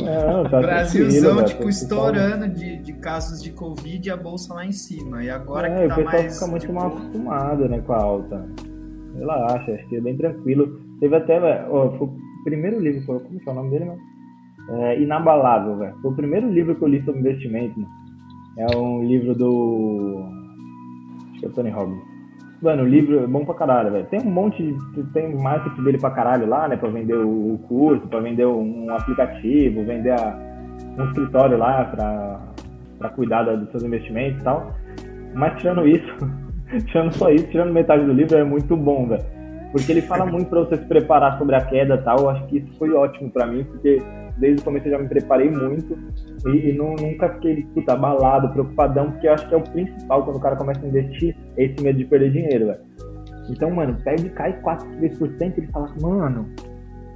Speaker 1: Não, tá Brasilzão, tipo, estourando de, de casos de Covid e a bolsa lá em cima. E agora é, que tá
Speaker 4: o pessoal
Speaker 1: mais.
Speaker 4: fica muito mal acostumado, né, com a alta. Relaxa, acho que é bem tranquilo. Teve até, ó, foi o primeiro livro, como que é o nome dele, mano? É, Inabalável, velho. Foi o primeiro livro que eu li sobre investimento, mano. É um livro do. Acho que é Tony Robbins. Mano, o livro é bom pra caralho, velho. Tem um monte de. Tem marketing dele pra caralho lá, né? Pra vender o curso, pra vender um aplicativo, vender a, um escritório lá pra, pra cuidar dos seus investimentos e tal. Mas tirando isso, tirando só isso, tirando metade do livro, é muito bom, velho. Porque ele fala muito para você se preparar sobre a queda e tal. Eu acho que isso foi ótimo para mim, porque desde o começo eu já me preparei muito e, e não, nunca fiquei puta, abalado, preocupadão, porque eu acho que é o principal quando o cara começa a investir, é esse medo de perder dinheiro, velho. Então, mano, perde cai 4, 3%, ele fala, mano,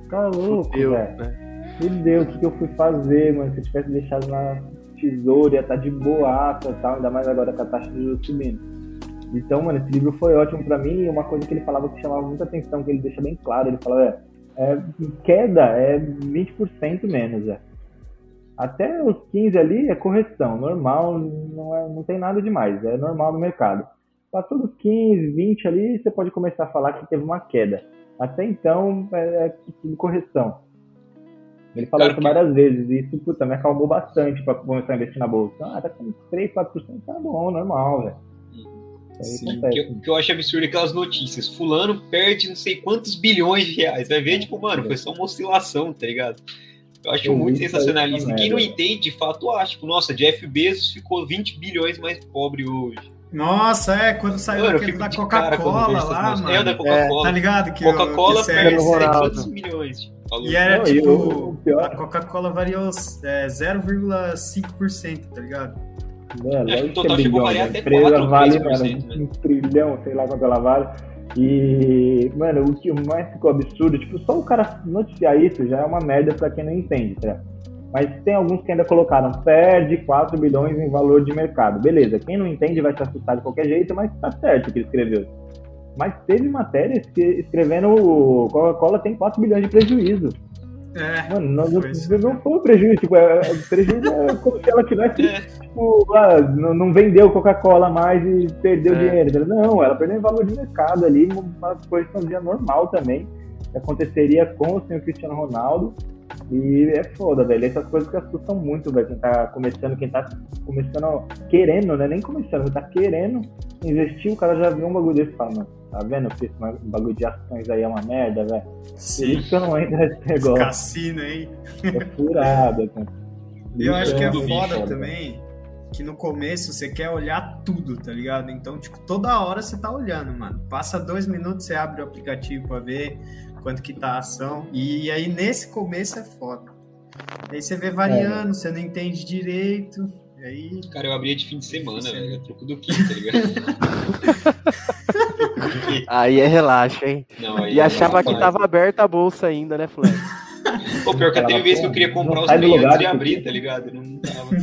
Speaker 4: tá louco, velho. Né? Meu Deus, o que, que eu fui fazer, mano? Se eu tivesse deixado na tesoura, ia estar tá de boaça e tal, ainda mais agora com a taxa de juros subindo. Então, mano, esse livro foi ótimo para mim e uma coisa que ele falava que chamava muita atenção, que ele deixa bem claro, ele falava, é, é queda é 20% menos, é. Até os 15 ali é correção, normal, não, é, não tem nada demais, é normal no mercado. Passou dos 15, 20 ali, você pode começar a falar que teve uma queda. Até então, é, é correção. Ele falou isso várias vezes, e isso, puta, me acalmou bastante para começar a investir na bolsa. Ah, tá com 3, 4%, tá bom, normal, velho.
Speaker 3: Sim, que eu, que eu acho absurdo aquelas notícias. Fulano perde não sei quantos bilhões de reais. Vai ver, tipo, mano, foi só uma oscilação, tá ligado? Eu acho eu muito sensacionalista. Quem não entende, de fato, acha. Tipo, nossa, Jeff Bezos ficou 20 bilhões mais pobre hoje.
Speaker 1: Nossa, é, quando saiu mano, aquele da Coca-Cola lá, mano. É,
Speaker 3: da Coca-Cola.
Speaker 1: É, tá ligado?
Speaker 3: Coca-Cola perde quantos milhões?
Speaker 1: Tipo, e era, não, tipo, a Coca-Cola variou é, 0,5%, tá ligado?
Speaker 4: Né? Lógico que, total que é bilhão, a empresa vale mano, né? um trilhão, sei lá quanto ela vale. E, mano, o que mais ficou absurdo, tipo, só o cara noticiar isso já é uma merda pra quem não entende, tá? Mas tem alguns que ainda colocaram, perde 4 bilhões em valor de mercado. Beleza, quem não entende vai se assustar de qualquer jeito, mas tá certo o que ele escreveu. Mas teve matérias escrevendo Coca-Cola tem 4 bilhões de prejuízo. É, Mano, não, foi, não foi um prejuízo, tipo, é, é, prejuízo é como se ela tivesse, é. tipo, ah, não, não vendeu Coca-Cola mais e perdeu é. dinheiro. Não, ela perdeu em valor de mercado ali, uma coisa normal também, que aconteceria com o senhor Cristiano Ronaldo. E é foda, velho. Essas coisas que assustam muito, velho. Quem tá começando, quem tá começando, querendo, né? Nem começando, quem tá querendo investir, o cara já viu um bagulho desse e fala, mano, tá vendo que esse bagulho de ações aí é uma merda, velho? Sim. Isso não entro nesse negócio.
Speaker 1: Cassino aí.
Speaker 4: É furada, cara.
Speaker 1: Eu acho que é foda também que no começo você quer olhar tudo, tá ligado? Então, tipo, toda hora você tá olhando, mano. Passa dois minutos, você abre o aplicativo pra ver quanto que tá a ação. E aí, nesse começo, é foda. Aí você vê variando, é. você não entende direito. E aí...
Speaker 3: Cara, eu abria de fim de semana, velho. É troco do quê, tá ligado?
Speaker 2: aí é relaxa, hein? Não, e é achava que tava aberta a bolsa ainda, né, Flávio?
Speaker 3: Pô, pior que teve vez que eu queria comprar os bem antes de abrir, tá ligado? Não tava.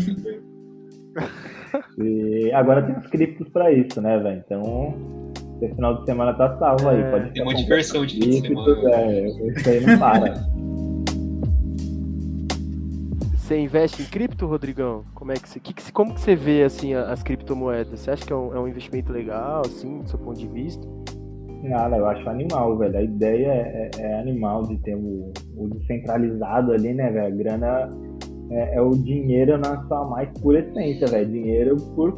Speaker 4: E agora tem os criptos pra isso, né, velho? Então, esse final de semana tá salvo aí. É, pode
Speaker 3: tem uma diversão de fim de semana.
Speaker 4: É, isso aí não para.
Speaker 2: Você investe em cripto, Rodrigão? Como é que você, que, como que você vê assim as criptomoedas? Você acha que é um, é um investimento legal, assim, do seu ponto de vista?
Speaker 4: Nada, eu acho animal, velho. A ideia é, é, é animal de ter o, o descentralizado ali, né, velho? A grana é, é, o dinheiro na sua mais pura essência, velho. Dinheiro por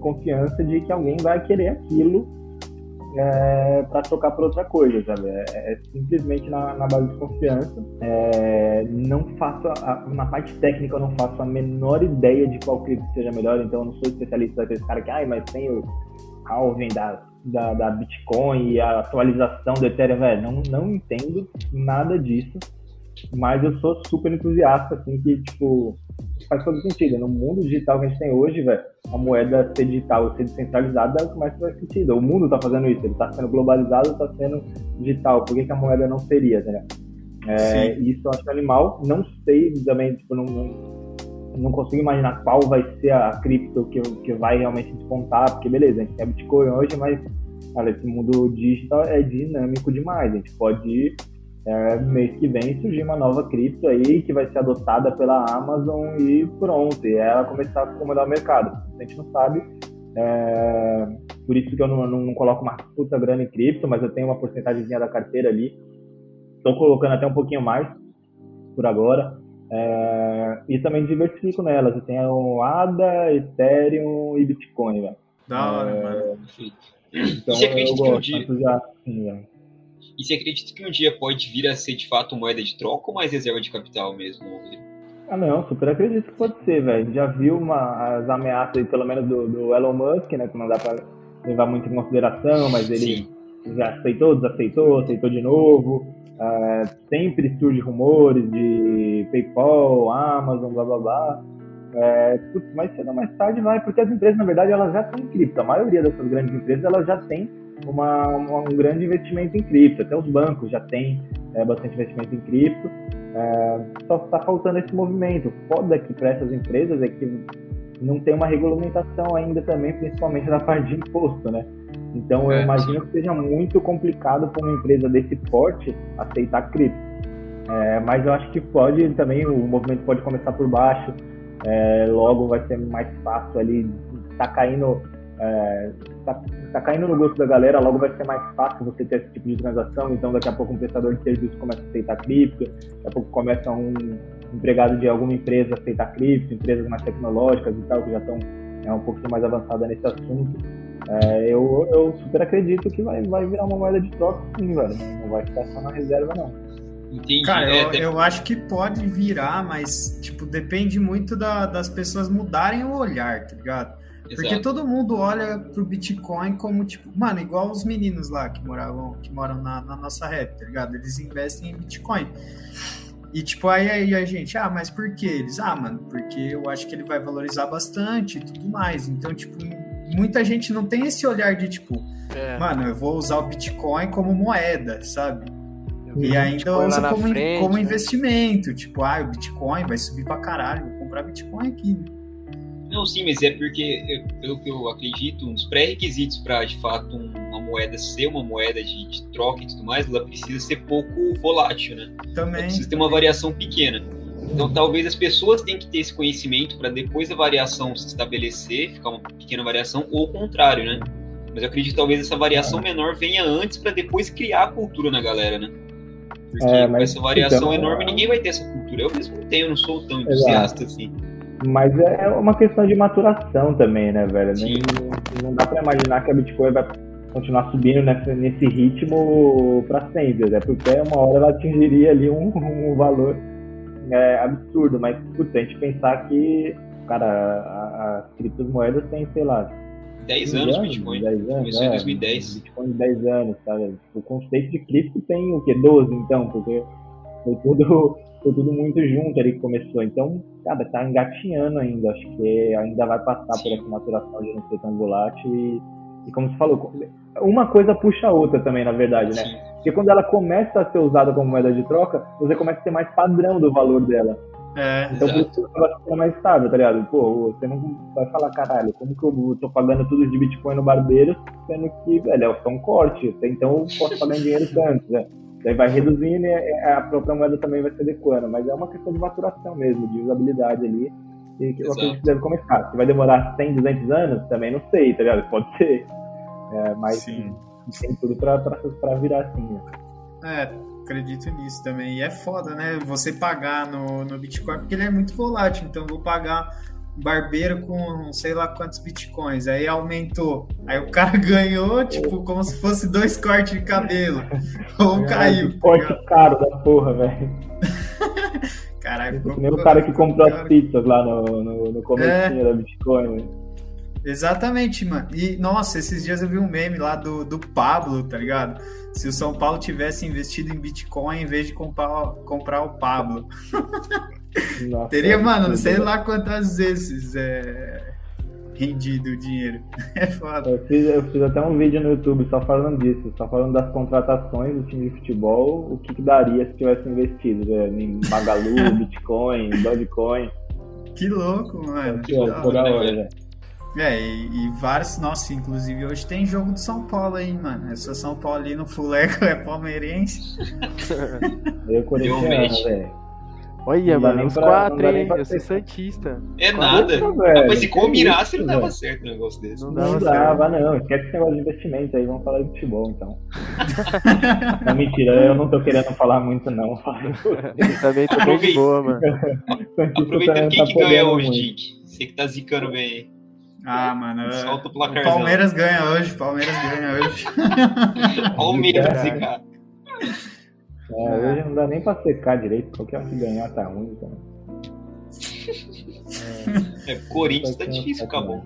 Speaker 4: confiança de que alguém vai querer aquilo é, para trocar por outra coisa, sabe? É, é simplesmente na, na, base de confiança. É, não faço, a, na parte técnica, eu não faço a menor ideia de qual cripto seja melhor, então eu não sou especialista daqueles cara que, ai, mas tem o halving da, da, da Bitcoin e a atualização do Ethereum, velho, não, não entendo nada disso. Mas eu sou super entusiasta, assim, que, tipo, faz todo sentido. No mundo digital que a gente tem hoje, velho, a moeda ser digital ser descentralizada é o que mais faz sentido. O mundo tá fazendo isso, ele tá sendo globalizado, tá sendo digital. Por que, que a moeda não seria, né? É, isso eu acho animal. Não sei também, tipo, não, não consigo imaginar qual vai ser a cripto que, que vai realmente despontar, porque beleza, a gente tem Bitcoin hoje, mas olha, esse mundo digital é dinâmico demais. A gente pode é, mês que vem surgir uma nova cripto aí que vai ser adotada pela Amazon e pronto, e ela começar a comandar o mercado. A gente não sabe, é, por isso que eu não, não, não, coloco uma puta grana em cripto, mas eu tenho uma porcentagemzinha da carteira ali. Estou colocando até um pouquinho mais por agora. É, e também diversifico nelas. Eu tenho ADA, Ethereum e Bitcoin, velho.
Speaker 3: Da hora, é, mano. Então, e você acredita que um dia... Já, sim, e você acredita que um dia pode vir a ser de fato moeda de troca ou mais reserva de capital mesmo, Rodrigo?
Speaker 4: Ah, não, super acredito que pode ser, velho. Já viu uma, as ameaças, pelo menos do, do, Elon Musk, né? Que não dá para levar muito em consideração, mas ele Sim. já aceitou, desaceitou, aceitou de novo. Uh, sempre surge rumores de PayPal, Amazon, blá blá blá. É, putz, mais cedo ou mais tarde vai, porque as empresas, na verdade, elas já têm cripto. A maioria dessas grandes empresas, elas já têm uma, uma, um grande investimento em cripto. Até os bancos já têm é, bastante investimento em cripto. É, só está faltando esse movimento. Foda aqui para essas empresas é que não tem uma regulamentação ainda também, principalmente na parte de imposto, né? Então eu é, imagino que seja muito complicado para uma empresa desse porte aceitar cripto. É, mas eu acho que pode também, o movimento pode começar por baixo, é, logo vai ser mais fácil ali, tá caindo é, tá, tá, caindo no gosto da galera, logo vai ser mais fácil você ter esse tipo de transação, então daqui a pouco um prestador de serviço começa a aceitar cripto, daqui a pouco começa um empregado de alguma empresa a aceitar cripto, empresas mais tecnológicas e tal, que já estão é, um pouquinho mais avançadas nesse assunto. É, eu, eu super acredito que vai, vai virar uma moeda de troca sim, velho. Não vai ficar só na reserva, não.
Speaker 1: Entendi. Cara, é, eu, eu, acho que pode virar, mas, tipo, depende muito da, das pessoas mudarem o olhar, tá ligado? Porque Exato. todo mundo olha pro Bitcoin como, tipo, mano, igual os meninos lá que moravam, que moram na, na nossa rap, tá ligado? Eles investem em Bitcoin. E tipo, aí, aí a gente, ah, mas por que eles? Ah, mano, porque eu acho que ele vai valorizar bastante e tudo mais. Então, tipo, muita gente não tem esse olhar de tipo, é. mano, eu vou usar o Bitcoin como moeda, sabe? e ainda usa como, frente, como né? investimento. Tipo, ah, o Bitcoin vai subir pra caralho, vou comprar Bitcoin aqui. Né?
Speaker 3: Não, sim, mas é porque, pelo que eu acredito, um dos pré-requisitos para, de fato, uma moeda ser uma moeda de, de, troca e tudo mais, ela precisa ser pouco volátil, né?
Speaker 1: Também. Ela
Speaker 3: precisa ter uma variação pequena. Então, talvez as pessoas tenham que ter esse conhecimento para depois a variação se estabelecer, ficar uma pequena variação, ou o contrário, né? Mas eu acredito que talvez essa variação menor venha antes para depois criar a cultura na galera, né? Porque é, com essa variação então, enorme ninguém vai ter essa cultura. Eu mesmo não tenho, não sou tão entusiasta Exato. assim.
Speaker 4: Mas é uma questão de maturação também, né, velho? Não, não dá para imaginar que a Bitcoin vai continuar subindo nesse, nesse ritmo para sempre, né? Porque uma hora ela atingiria ali um, um valor é, absurdo. Mas, putz, a gente pensar que, cara, as criptomoedas têm, sei lá,
Speaker 3: 10 anos, anos Bitcoin.
Speaker 4: 10 anos,
Speaker 3: Começou é, em 2010.
Speaker 4: Bitcoin 10 anos, cara. O conceito de cripto tem o quê? 12, então, porque foi tudo foi tudo muito junto ali que começou. Então, cara, tá engatinhando ainda. Acho que ainda vai passar Sim. por essa maturação de não ser tão volátil. E, e como você falou, uma coisa puxa a outra também, na verdade, né? Sim. Porque quando ela começa a ser usada como moeda de troca, você começa a ter mais padrão do valor dela. É, então exato. por isso ela fica mais estável, tá ligado? Pô, você não vai falar, caralho, como que eu tô pagando tudo de Bitcoin no barbeiro, sendo que, velho, é só um corte, então eu posso pagar em dinheiro tanto, né? Daí vai reduzindo e a própria moeda também vai se adequando. Mas é uma questão de maturação mesmo, de usabilidade ali. E que eu acredito que deve começar. Se vai demorar 100, 200 anos, também não sei, tá ligado? Pode ser. É, mas Sim. tem tudo pra, pra, pra virar assim. Né?
Speaker 1: É, acredito nisso também. E é foda, né? Você pagar no, no Bitcoin, porque ele é muito volátil. Então, vou pagar barbeiro com sei lá quantos bitcoins. Aí aumentou. Aí o cara ganhou, tipo, como se fosse dois cortes de cabelo. Ou caiu.
Speaker 4: Tá corte caro da porra, velho. Caralho, ficou. Nem o cara que comprou as pizzas lá no, no, no comecinho é. da Bitcoin, né?
Speaker 1: Exatamente, mano. E, nossa, esses dias eu vi um meme lá do, do Pablo, tá ligado? Se o São Paulo tivesse investido em Bitcoin em vez de comprar, comprar o Pablo. Nossa, Teria, mano, não sei lá quantas vezes é, rendido o dinheiro. É foda.
Speaker 4: Eu fiz, eu fiz até um vídeo no YouTube só falando disso, só falando das contratações do time de futebol, o que, que daria se tivesse investido né? em Magalu, Bitcoin, Dogecoin.
Speaker 1: Que louco, mano. Que, louco, toda hora, velho. É, e, e, vários, nossa, inclusive hoje tem jogo do São Paulo aí, mano. Eu sou São Paulino, Fuleco é palmeirense.
Speaker 4: eu corintiano, velho.
Speaker 2: Olha, mano, uns quatro, hein? Eu sou Santista.
Speaker 3: É nada. Mas se combinasse, não dava certo um negócio desse.
Speaker 4: Não, não dava, não. Esquece esse negócio de investimento aí, vamos falar de futebol, então. não, mentira, eu não tô querendo falar muito, não.
Speaker 2: Também tô bem de boa, mano.
Speaker 3: Aproveitando quem tá que ganha hoje, Dick. Você que tá zicando bem
Speaker 1: ah, mano. Solta o placar. Palmeiras ganha hoje, Palmeiras ganha hoje.
Speaker 3: Palmeiras, zicar.
Speaker 4: É, hoje não dá nem pra secar direito, qualquer um que ganhar tá ruim, então.
Speaker 3: É, é Corinthians tá difícil, acabou.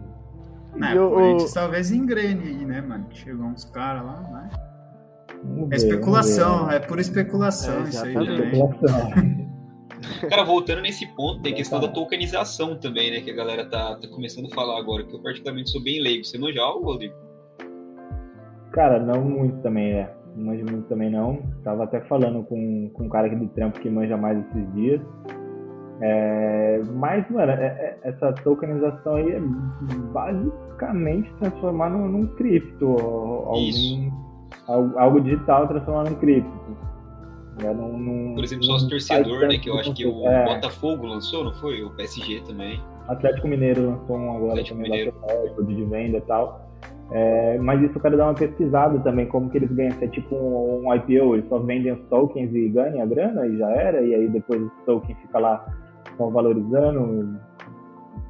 Speaker 1: Não, eu, Corinthians talvez engrene aí, né, mano? Chegou uns caras lá, né? É especulação, é pura especulação é, isso aí também.
Speaker 3: Cara, voltando nesse ponto, tem a questão da tokenização também, né? Que a galera tá, tá começando a falar agora, que eu particularmente sou bem leigo. Você manja algo, Rodrigo?
Speaker 4: Cara, não muito também, né? Não manjo muito também não. Tava até falando com, com um cara aqui do trampo que manja mais esses dias. É, mas, mano, é, é, essa tokenização aí é basicamente transformar num, num cripto. Algum, algo, algo digital transformar num cripto.
Speaker 3: É, não, não, Por exemplo, sócio torcedor, né? Que eu acho que o é. Botafogo lançou, não foi? O PSG também.
Speaker 4: Atlético Mineiro lançou um agora Atlético também, Mineiro. de venda e tal. É, mas isso eu quero dar uma pesquisada também, como que eles ganham. Se é tipo um, um, IPO, eles só vendem os tokens e ganham a grana e já era, e aí depois os tokens fica lá só valorizando,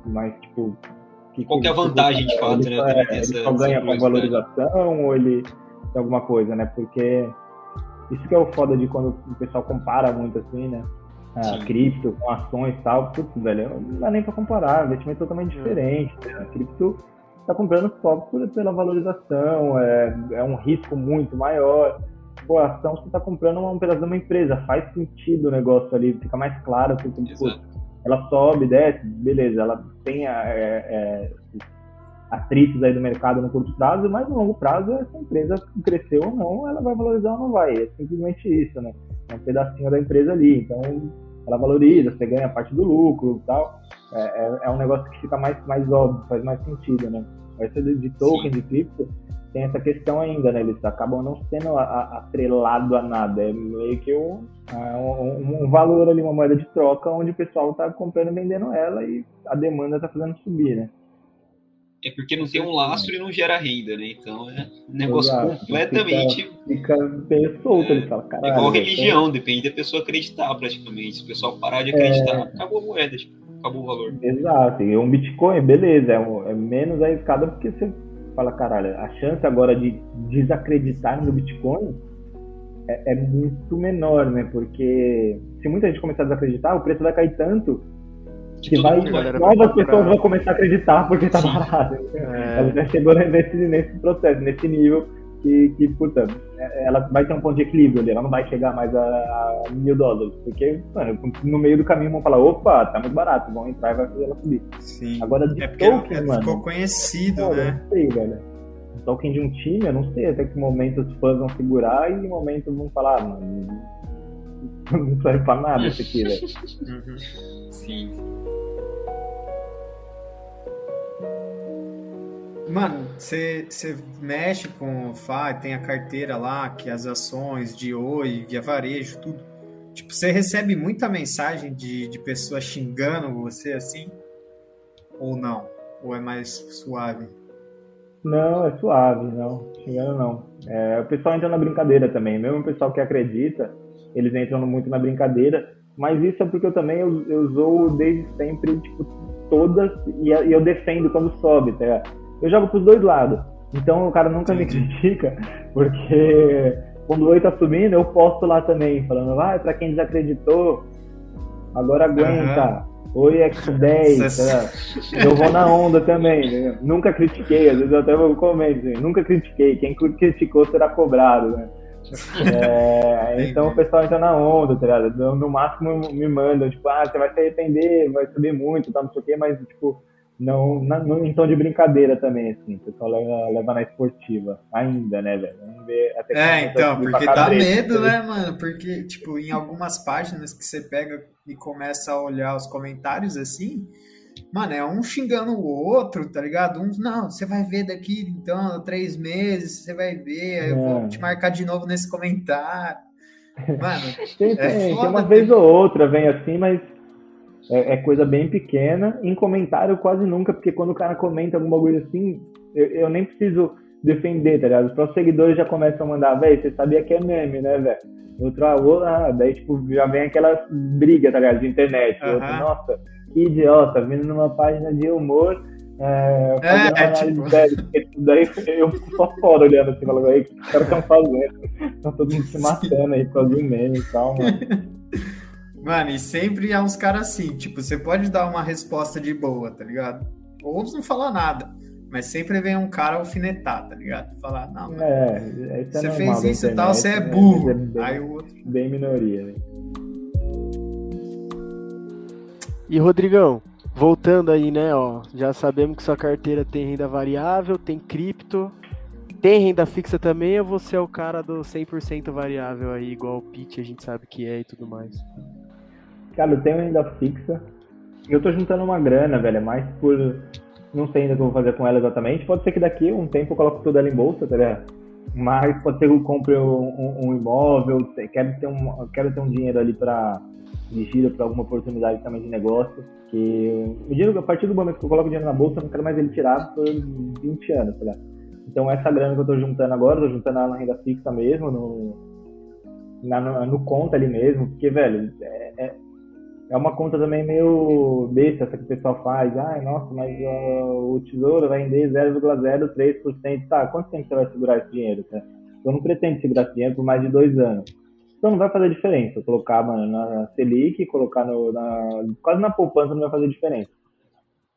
Speaker 4: mas tipo.
Speaker 3: Que, Qual que é a vantagem de fato,
Speaker 4: né? É, ele só ganha com valorização ou ele tem alguma coisa, né? Porque isso que é o foda de quando o pessoal compara muito assim, né? A cripto com ações e tal. Putz, velho, não dá nem pra comparar. Investimento é totalmente diferente. Né? A cripto tá comprando só por, pela valorização, é, é um risco muito maior. Pô, a ação você tá comprando um pedaço de uma empresa, faz sentido o negócio ali, fica mais claro, porque pô, ela sobe, desce, beleza, ela tem a, é, é, atritos aí do mercado no curto prazo, mas no longo prazo, essa empresa cresceu ou não, ela vai valorizar ou não vai. É simplesmente isso, né? É um pedacinho da empresa ali. Então, ela valoriza, você ganha parte do lucro e tal. É, é, é, um negócio que fica mais, mais óbvio, faz mais sentido, né? Essa de, de token, de cripto, tem essa questão ainda, né? Eles acabam não sendo atrelado a nada. É meio que um, um, um, valor ali, uma moeda de troca, onde o pessoal está comprando e vendendo ela e a demanda está fazendo subir, né?
Speaker 3: É porque não tem um lastro e não gera renda, né? Então é um negócio Exato. completamente.
Speaker 4: Fica, fica bem solto, é, ele fala, caralho.
Speaker 3: É igual religião, depende da pessoa acreditar praticamente. Se o pessoal parar de acreditar, é... acabou a moeda, tipo, acabou o valor.
Speaker 4: Exato, e um Bitcoin, beleza, é, um, é menos arriscado porque você fala, caralho, a chance agora de desacreditar no Bitcoin é, é, muito menor, né? Porque se muita gente começar a desacreditar, o preço vai cair tanto que vai, novas pessoas vão começar a acreditar porque tá barato. É. Ela já chegou nesse, nesse processo, nesse nível que, que, puta, ela vai ter um ponto de equilíbrio ali, ela não vai chegar mais a, a mil dólares, porque, mano, no meio do caminho vão falar, opa, tá muito barato, vão entrar e vai fazer ela subir.
Speaker 1: Sim. Agora, de é token, é, mano... Ficou conhecido, né?
Speaker 4: Não sei, velho. Token de um time, eu não sei até que momento os fãs vão segurar e em momento vão falar, ah, mano, não serve pra nada isso aqui, velho.
Speaker 3: Uhum. Sim.
Speaker 1: Mano, você mexe com o FA, tem a carteira lá, que as ações de Oi, via varejo, tudo. Tipo, você recebe muita mensagem de, de pessoas xingando você assim? Ou não? Ou é mais suave?
Speaker 4: Não, é suave, não. Xingando não. É, o pessoal entra na brincadeira também. Mesmo o pessoal que acredita, eles entram muito na brincadeira. Mas isso é porque eu também eu, eu desde sempre, tipo, todas e, e eu defendo quando sobe, tá ligado? Eu jogo pros dois lados. Então o cara nunca me critica, porque quando o oi tá subindo, eu posto lá também, falando, vai, ah, pra quem desacreditou, agora aguenta. Uhum. Oi X10, tá eu vou na onda também, né? nunca critiquei, às vezes eu até vou comer, assim, nunca critiquei, quem criticou será cobrado, né? É, então o pessoal entra na onda, tá ligado? No máximo me mandam, tipo, ah, você vai se arrepender, vai subir muito, tá, não sei o quê, mas, tipo, não, na, no, em tom de brincadeira também, assim, o pessoal leva, leva na esportiva, ainda, né, velho? Vamos
Speaker 1: ver até É, então, porque dá medo, né, mano? Porque, tipo, em algumas páginas que você pega e começa a olhar os comentários assim, Mano, é um xingando o outro, tá ligado? Um, não, você vai ver daqui, então, três meses, você vai ver, eu vou te marcar de novo nesse comentário. Mano,
Speaker 4: tem, é tem, tem uma vez ou outra vem assim, mas é, é, coisa bem pequena. Em comentário, quase nunca, porque quando o cara comenta alguma coisa assim, eu, eu nem preciso defender, tá ligado? Os próprios seguidores já começam a mandar, velho, você sabia que é meme, né, velho? Outro, ah, daí, tipo, já vem aquela briga, tá ligado? De internet. Uhum. Outro, Nossa, que idiota, vindo numa página de humor. É, é, é tipo... daí eu fico só fora olhando assim, falando, aí, o que os caras estão fazendo? Estão todo mundo se matando aí por causa do meme e tal, mano.
Speaker 1: Mano, e sempre há uns caras assim, tipo, você pode dar uma resposta de boa, tá ligado? Outros não falam nada. Mas sempre vem um cara alfinetar, tá ligado? Falar, não, é, é você fez isso e tal, você é né? burro. É bem, Aí o outro.
Speaker 4: Bem minoria, né?
Speaker 2: E Rodrigão, voltando aí, né, ó, já sabemos que sua carteira tem renda variável, tem cripto, tem renda fixa também, ou você é o cara do 100% variável aí, igual o Pete, a gente sabe que é e tudo mais?
Speaker 4: Cara, eu tenho renda fixa, eu tô juntando uma grana, velho, é mais por... Não sei ainda o que eu vou fazer com ela exatamente, pode ser que daqui um tempo eu coloque tudo ela em bolsa, tá ligado? Mas pode ser que eu compre um, um, um imóvel, quero ter um, quero ter um dinheiro ali para me gira para alguma oportunidade também de negócio. Que o dinheiro, a partir do momento que eu coloco o dinheiro na bolsa, eu não quero mais ele tirado por 20 anos, tá Então essa grana que eu estou juntando agora, tô juntando ela na renda fixa mesmo, no, na, no, no, conta ali mesmo, porque, velho, é, é, é, uma conta também meio besta essa que o pessoal faz. Ai, nossa, mas uh, o tesouro vai render 0,03%. Tá, quanto tempo você vai segurar esse dinheiro, tá? Eu não pretendo segurar esse dinheiro por mais de dois anos. Então não vai fazer diferença. Colocar mano, na Selic, colocar no, na, quase na poupança não vai fazer diferença.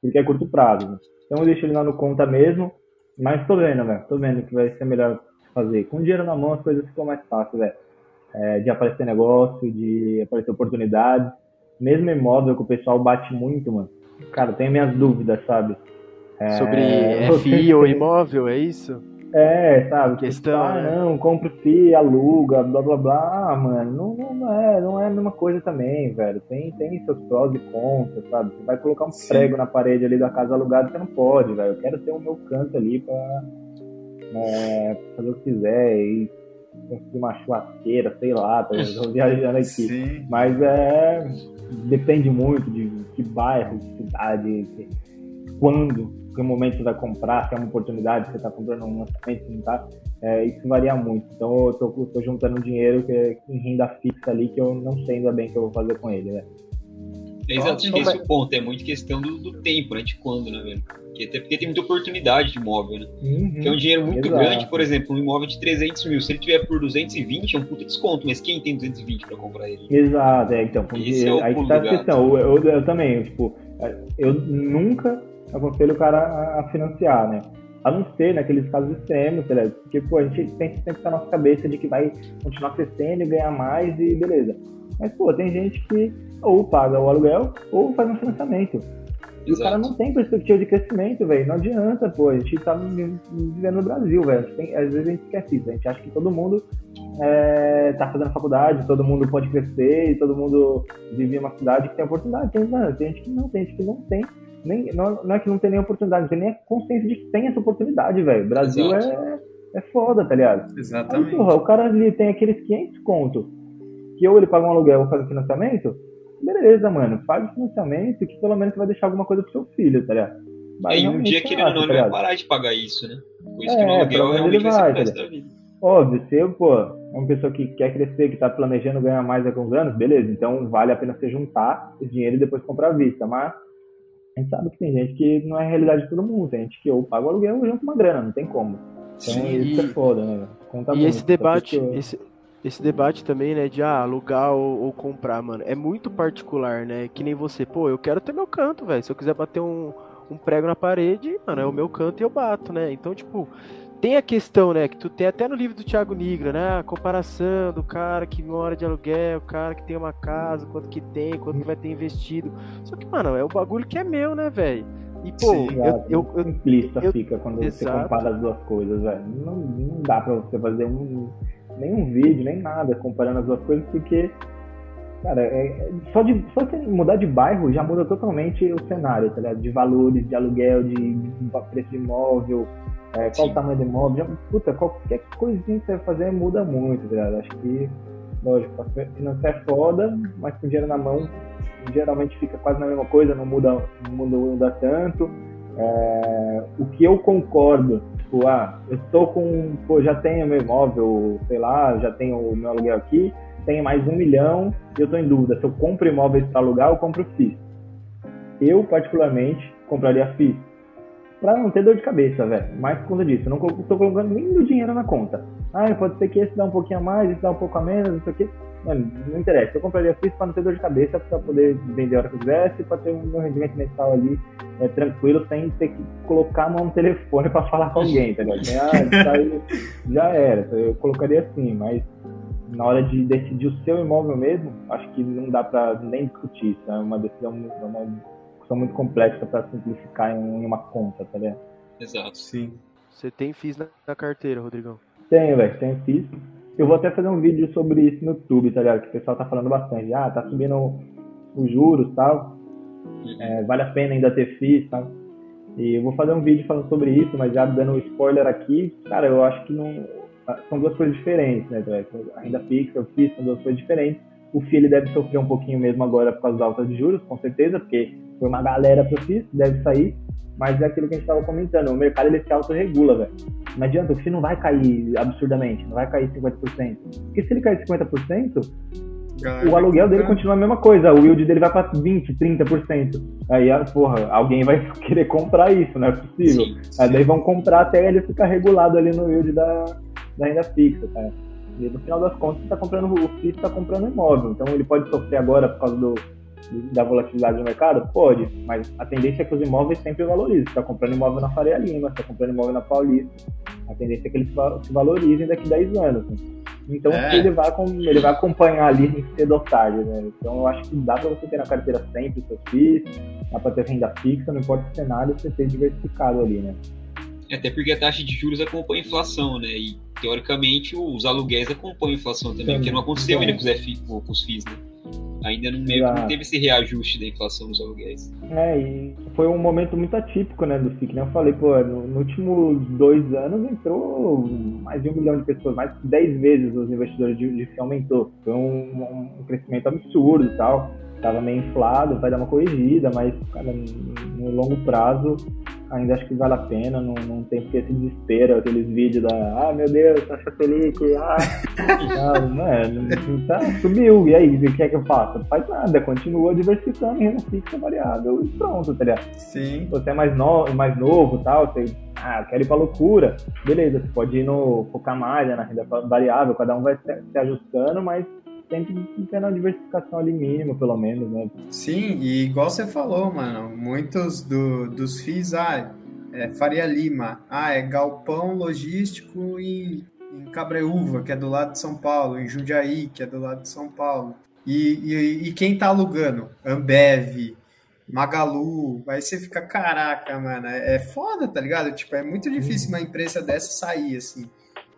Speaker 4: Porque é curto prazo. Né? Então eu deixo ele lá no conta mesmo. Mas tô vendo, velho. Tô vendo que vai ser melhor fazer. Com dinheiro na mão as coisas ficam mais fáceis, velho. É, de aparecer negócio, de aparecer oportunidades. Mesmo imóvel que o pessoal bate muito, mano. Cara, tenho minhas dúvidas, sabe?
Speaker 2: É, Sobre FI ou imóvel, é isso?
Speaker 4: É, sabe? Questão, ah, né? não, compra FI, aluga, blá blá blá, ah, mano, não, não, é, não é a mesma coisa também, velho. Tem, tem seus prós e contras, sabe? Você vai colocar um Sim. prego na parede ali da casa alugada, você não pode, velho. Eu quero ter o meu canto ali pra é, fazer o que quiser e conseguir uma churrasqueira, sei lá, tá viajando aqui. Sim. Mas é. Depende muito de que bairro, de cidade, quando que momento você vai comprar, se é uma oportunidade, se você está comprando um lançamento, não tá. É, isso varia muito. Então eu tô, tô juntando dinheiro que é em renda fixa ali que eu não sei ainda bem o que eu vou fazer com ele, né?
Speaker 3: Exato, esse é o ponto, é muito questão do, do, tempo, né? De quando, né, velho? Porque, até porque tem muita oportunidade de imóvel, né? Uhum, que é um dinheiro muito exato. grande, por exemplo, um imóvel de 300 mil, se ele tiver por 220, é um puta desconto, mas quem tem 220 para comprar ele?
Speaker 4: Exato, é, então, Esse é o aí que tá a questão. Eu, eu, eu, também, tipo, eu nunca aconselho o cara a, a financiar, né? A não ser naqueles casos extremos, tá porque pô, a gente tem sempre na nossa cabeça de que vai continuar crescendo e ganhar mais e beleza. Mas, pô, tem gente que ou paga o aluguel ou faz um financiamento. E Exato. o cara não tem perspectiva de crescimento, velho. Não adianta, pô. A gente tá vivendo no Brasil, velho. Às vezes a gente esquece isso. A gente acha que todo mundo é, tá fazendo faculdade, todo mundo pode crescer e todo mundo vive em uma cidade que tem oportunidade. Tem, mano, tem gente que não tem, gente que não tem nem, não, não, é que não tem nem oportunidade, não tem nem a consciência de que tem essa oportunidade, velho. O Brasil é, é foda, tá ligado?
Speaker 1: Exatamente.
Speaker 4: Aí, porra, o cara ali tem aqueles 500 conto, que ou ele paga um aluguel ou faz um financiamento, beleza, mano, paga o financiamento que pelo menos vai deixar alguma coisa pro seu filho, tá ligado?
Speaker 3: Mas é, e um dia que ele não, ele tá vai parar de pagar isso, né? Por isso é, que no aluguel realmente vai,
Speaker 4: vai ser tá da vida. Óbvio, se eu, pô, uma pessoa que quer crescer, que tá planejando ganhar mais daqui a uns anos, beleza, então vale a pena você juntar esse dinheiro e depois comprar à vista, mas a gente sabe que tem gente que não é a realidade de todo mundo. Tem gente que ou paga o aluguel ou junta uma grana, não tem como. Então Sim, isso é foda, né?
Speaker 2: Conta e muito, esse debate, esse, esse debate também, né, de ah, alugar ou, ou, comprar, mano, é muito particular, né? Que nem você, pô, eu quero ter meu canto, velho. Se eu quiser bater um, um prego na parede, mano, é o meu canto e eu bato, né? Então, tipo, tem a questão, né, que tu tem até no livro do Thiago Nigra, né, a comparação do cara que mora de aluguel, o cara que tem uma casa, quanto que tem, quanto que vai ter investido. Só que, mano, é o bagulho que é meu, né, velho?
Speaker 4: E, pô, Sim, eu, eu, eu, simplista eu, fica quando exato. você compara as duas coisas, velho. Não, não dá pra você fazer um, nenhum vídeo, nem nada comparando as duas coisas, porque, cara, é, é, só, de, só mudar de bairro já muda totalmente o cenário, tá ligado? De valores, de aluguel, de, de preço de imóvel, é, qual Sim. o tamanho do imóvel. Já, puta, qualquer coisinha que você vai fazer muda muito, tá ligado? Acho que, lógico, financiar é foda, mas com dinheiro na mão geralmente fica quase na mesma coisa, não muda, não muda, não muda tanto. É, o que eu concordo, tipo, ah, eu estou com, pô, já tenho meu imóvel, sei lá, já tenho o meu aluguel aqui, tenho mais um milhão e eu estou em dúvida se eu compro imóveis para alugar ou compro FIIs. Eu, particularmente, compraria FIIs para não ter dor de cabeça, velho. Mas, como eu disse, eu não estou colocando nem do dinheiro na conta. Ah, pode ser que esse dá um pouquinho a mais, esse dá um pouco a menos, não sei o quê. Mano, não interessa. Eu compraria FIIs para não ter dor de cabeça, para poder vender a hora que eu quisesse, para ter um rendimento mensal ali é, tranquilo, sem ter que colocar a mão no telefone para falar com alguém, tá ligado? Ah, aí, já era. Eu colocaria assim, mas na hora de decidir o seu imóvel mesmo, acho que não dá para nem discutir. Isso é uma decisão, uma discussão muito complexa para simplificar em uma conta, tá ligado?
Speaker 3: Exato.
Speaker 2: Sim. Você tem FIIs na, na carteira, Rodrigão?
Speaker 4: Tenho, velho, tenho FIIs. Eu vou até fazer um vídeo sobre isso no YouTube, tá ligado? Que o pessoal tá falando bastante. Ah, tá subindo os juros e tal. É, vale a pena ainda ter FIIs e tal. E eu vou fazer um vídeo falando sobre isso, mas já dando um spoiler aqui, cara, eu acho que não. São duas coisas diferentes, né? A renda fixa, o FIIs são duas coisas diferentes. O FII ele deve sofrer um pouquinho mesmo agora por causa da alta de juros, com certeza, porque foi uma galera pro FII, deve sair. Mas é aquilo que a gente estava comentando, o mercado ele se autorregula, velho. Não adianta, o FII não vai cair absurdamente, não vai cair 50%. Porque se ele cair 50%, o aluguel dele continua a mesma coisa, o yield dele vai para 20%, 30%. Aí, ah, porra, alguém vai querer comprar isso, não é possível. Sim, sim. Aí daí vão comprar até ele ficar regulado ali no yield da, da renda fixa, cara. E no final das contas, você está comprando o FII, está comprando imóvel. Então ele pode sofrer agora por causa do, da volatilidade do mercado? Pode, mas a tendência é que os imóveis sempre valorizem. Você está comprando imóvel na Faria Lima, você está comprando imóvel na Paulista. A tendência é que eles se valorizem daqui a 10 anos. Né? Então é. ele, vai, ele vai acompanhar ali cedo ou tarde. Né? Então eu acho que dá para você ter na carteira sempre os seus FIIs, dá para ter renda fixa, não importa o cenário, você ter diversificado ali, né?
Speaker 3: Até porque a taxa de juros acompanha a inflação, né? E teoricamente os aluguéis acompanham a inflação também, que não aconteceu ainda com os FIIs, né? Ainda no meio não teve esse reajuste da inflação nos aluguéis.
Speaker 4: É, e foi um momento muito atípico, né, do FIC, né? Eu falei, pô, no, no últimos dois anos entrou mais de um milhão de pessoas, mais de dez vezes os investidores de, de FII aumentou. Foi um, um crescimento absurdo e tal. Tava meio inflado, vai dar uma corrigida, mas, cara, no longo prazo ainda acho que vale a pena, não, não tem que esse desespero, aqueles vídeos da, ah, meu Deus, taxa feliz, ah, ah mano, tá, subiu, e aí, o que é que eu faço? Não faz nada, continua diversificando em renda fixa variável e pronto, tá ligado?
Speaker 1: Sim.
Speaker 4: Você é mais, no, mais novo tal, você, ah, quero ir pra loucura, beleza, você pode ir no, focar mais né, na renda variável, cada um vai se, se ajustando, mas sempre tendo uma diversificação ali mínima, pelo menos, né?
Speaker 1: Sim, e igual você falou, mano, muitos do, dos FIIs, ah, é Faria Lima, ah, é galpão logístico em, em Cabreúva, que é do lado de São Paulo, em Jundiaí, que é do lado de São Paulo. E, e, e quem tá alugando? Ambev, Magalu, aí você fica, caraca, mano, é, é foda, tá ligado? Tipo, é muito difícil uma empresa dessa sair, assim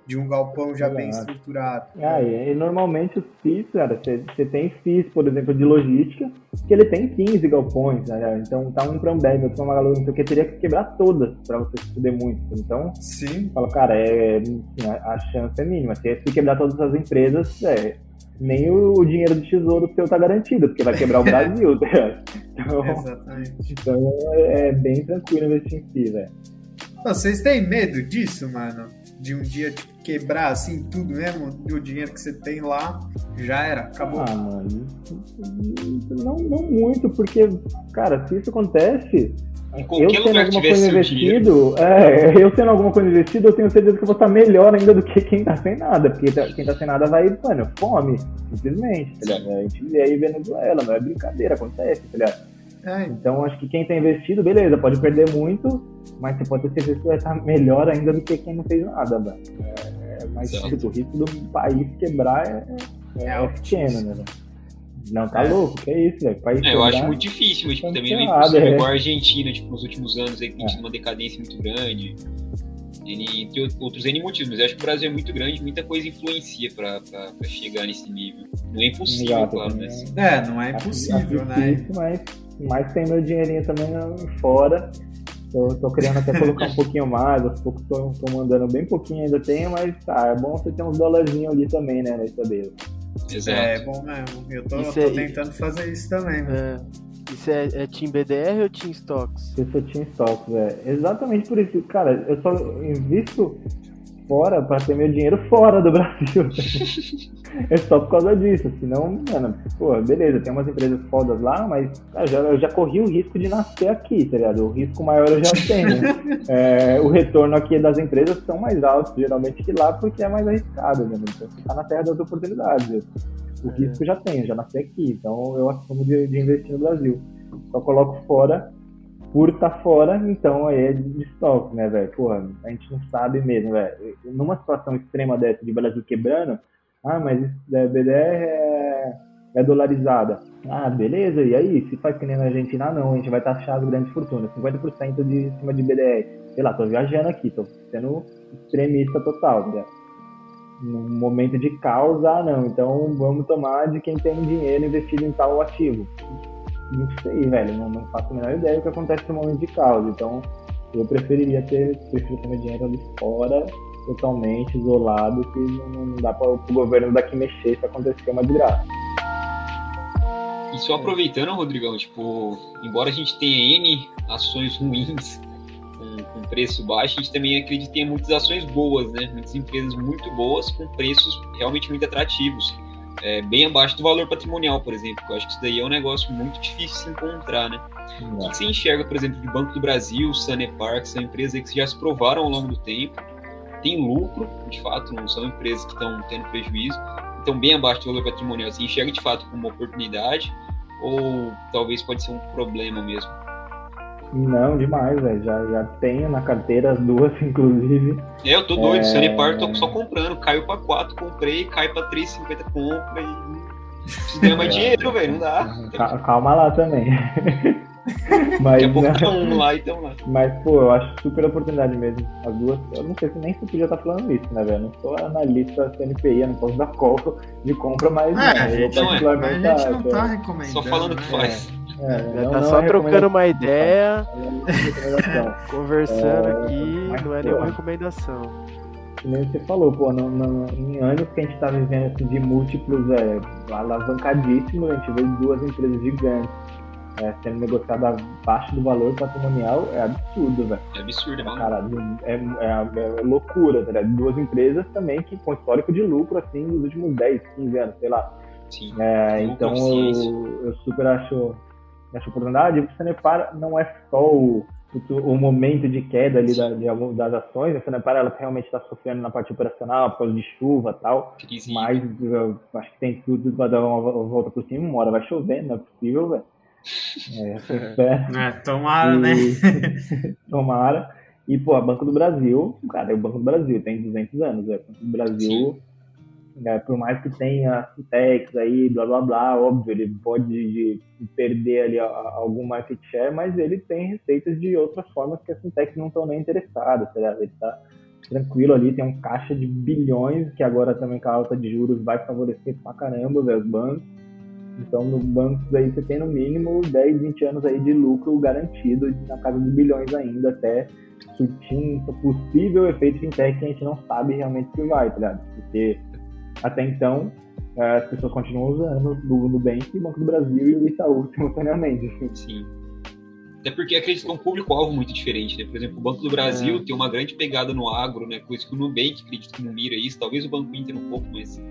Speaker 1: de um galpão já bem estruturado.
Speaker 4: Ah, e, e normalmente os FIIs, cara, você tem FIIs, por exemplo, de logística, que ele tem 15 galpões, né? Então tá um para Ambev, outro para Magalu, então que teria que quebrar todas para você se fuder muito. Então,
Speaker 1: Sim.
Speaker 4: fala, cara, é, a chance é mínima. Se, se quebrar todas as empresas, é, nem o, dinheiro do tesouro seu tá garantido, porque vai quebrar o Brasil, tá
Speaker 1: então, Exatamente.
Speaker 4: Então é, é bem tranquilo investir em si, velho.
Speaker 1: Vocês têm medo disso, mano? De um dia tipo, quebrar assim tudo mesmo, o dinheiro que você tem lá, já era, acabou.
Speaker 4: Ah, mano, não, não muito, porque, cara, se isso acontece,
Speaker 3: eu tendo alguma coisa
Speaker 4: investido, é, eu tendo alguma coisa investido, eu tenho certeza que eu vou estar melhor ainda do que quem tá sem nada, porque tá, quem tá sem nada vai, mano, fome, simplesmente, tá A gente vê aí Venezuela, não é brincadeira, acontece, tá ligado? É, então acho que quem tá investido, beleza, pode perder muito, mas você pode ter certeza que vai estar melhor ainda do que quem não fez nada, mano. É, é mais tipo, o risco do país quebrar é, é, é pequeno, né, Não, tá é. louco, que é isso, velho.
Speaker 3: É, eu acho muito difícil, mas tipo, também não é impossível. É. Igual a Argentina, tipo, nos últimos anos aí, que tem tido uma decadência muito grande. entre outros N motivos, mas eu acho que o Brasil é muito grande, muita coisa influencia para chegar nesse nível. Não é impossível, Exato, claro, né?
Speaker 1: É, não é impossível, né?
Speaker 4: Difícil, mas mas tem meu dinheirinho também fora. Tô, tô querendo até colocar um pouquinho mais, aos poucos tô, tô, mandando bem pouquinho ainda tenho, mas tá, é bom você ter uns dólarzinhos ali também, né, nessa dele.
Speaker 1: Exato. É, é bom mesmo. Eu tô, tô é, tentando fazer isso também, né?
Speaker 2: Isso é, é Team BDR ou Team Stocks?
Speaker 4: Eu sou Team Stocks, é. Exatamente por isso. Cara, eu só invisto fora para ter meu dinheiro fora do Brasil. é só por causa disso. Senão, mano, pô, beleza, tem umas empresas fodas lá, mas cara, já, eu já corri o risco de nascer aqui, tá ligado? O risco maior eu já tenho. é, o retorno aqui das empresas são mais altos, geralmente, que lá, porque é mais arriscado, né? Então, tá na terra das oportunidades. O é. risco já tenho, já nasci aqui, então eu assumo de, de investir no Brasil. Só coloco fora por estar tá fora, então aí é de estoque, né, velho? Porra, a gente não sabe mesmo, velho. Numa situação extrema dessa de Brasil quebrando, ah, mas isso, BDR é, é dolarizada. Ah, beleza, e aí? Se faz que nem na Argentina, não, a gente vai taxar as grandes fortunas, 50% de cima de BDR. Sei lá, tô viajando aqui, tô sendo extremista total, né? Num momento de causa, ah, não, então vamos tomar de quem tem dinheiro investido em tal ativo não sei, velho. Não, não faço a menor ideia do que acontece no momento de causa. Então, eu preferiria ter, prefiro ter meu dinheiro ali fora, totalmente isolado, que não, não dá para o governo daqui mexer se acontecer uma desgraça.
Speaker 3: E só aproveitando, Rodrigão, tipo, embora a gente tenha N ações ruins com, com preço baixo, a gente também acredita em muitas ações boas, né? Muitas empresas muito boas com preços realmente muito atrativos é, bem abaixo do valor patrimonial, por exemplo. Eu acho que isso daí é um negócio muito difícil de se encontrar, né? O que você enxerga, por exemplo, de Banco do Brasil, Sanepar, que são empresas que já se provaram ao longo do tempo, tem lucro, de fato, não são empresas que estão tendo prejuízo, então bem abaixo do valor patrimonial. Você enxerga de fato como uma oportunidade ou talvez pode ser um problema mesmo?
Speaker 4: Não, demais, velho. Já, já tenho na carteira as duas, inclusive.
Speaker 3: É, eu tô doido. É... Sanepar, tô só comprando. Caiu pra 4, comprei, cai pra 3,50, compra e. Preciso ganhar mais dinheiro, velho. Não dá.
Speaker 4: Calma lá também.
Speaker 3: Mas, Daqui a pouco tá um lá e então lá.
Speaker 4: Mas, pô, eu acho super oportunidade mesmo. As duas, eu não sei se nem se podia estar tá falando isso, né, velho? Não sou analista CNPI, eu não posso dar call de compra, mas
Speaker 1: é, né, a gente, não, é. mas a gente não tá recomendando.
Speaker 3: Só falando o que né? faz.
Speaker 2: É, não, tá só trocando uma ideia, conversando é, aqui, não é nenhuma recomendação.
Speaker 4: Que nem você falou, pô, no, no, em anos que a gente tá vivendo assim, de múltiplos é, alavancadíssimos, a gente vê duas empresas gigantes é, sendo negociadas abaixo do valor patrimonial, é absurdo, velho.
Speaker 3: É absurdo, mano.
Speaker 4: Cara, é, é, é, loucura, tá ligado? Duas empresas também que com histórico de lucro, assim, nos últimos 10, 15 anos, sei lá. Sim. É, então eu, eu super acho essa oportunidade, o Sanepar não é só o, o, o momento de queda ali da, de algumas das ações, a Sanepar ela realmente está sofrendo na parte operacional por causa de chuva e tal, mas eu acho que tem tudo para dar uma volta por cima, uma hora vai chover, não é possível, velho.
Speaker 1: É, é, tomara, e... né?
Speaker 4: tomara. E, pô, Banco do Brasil, cara, é o Banco do Brasil, tem 200 anos, é. O Banco do Brasil Sim né, por mais que tenha fintechs aí, blá blá blá, óbvio, ele pode perder ali algum market share, mas ele tem receitas de outras formas que as fintechs não estão nem interessadas, tá Ele está tranquilo ali, tem um caixa de bilhões, que agora também com a alta de juros vai favorecer pra caramba véio, os bancos. Então, nos bancos aí você tem no mínimo 10, 20 anos aí de lucro garantido, na casa de bilhões ainda, até surtir um possível efeito fintech que a gente não sabe realmente se vai, tá ligado? Porque até então, as pessoas continuam usando o Nubank, o Banco do Brasil e o Itaú simultaneamente.
Speaker 3: Sim. Até porque acredito que é um público-alvo muito diferente, né? Por exemplo, o Banco do Brasil é. tem uma grande pegada no agro, né? Coisa que o Nubank acredito que não mira isso, talvez o Banco Inter um pouco, mas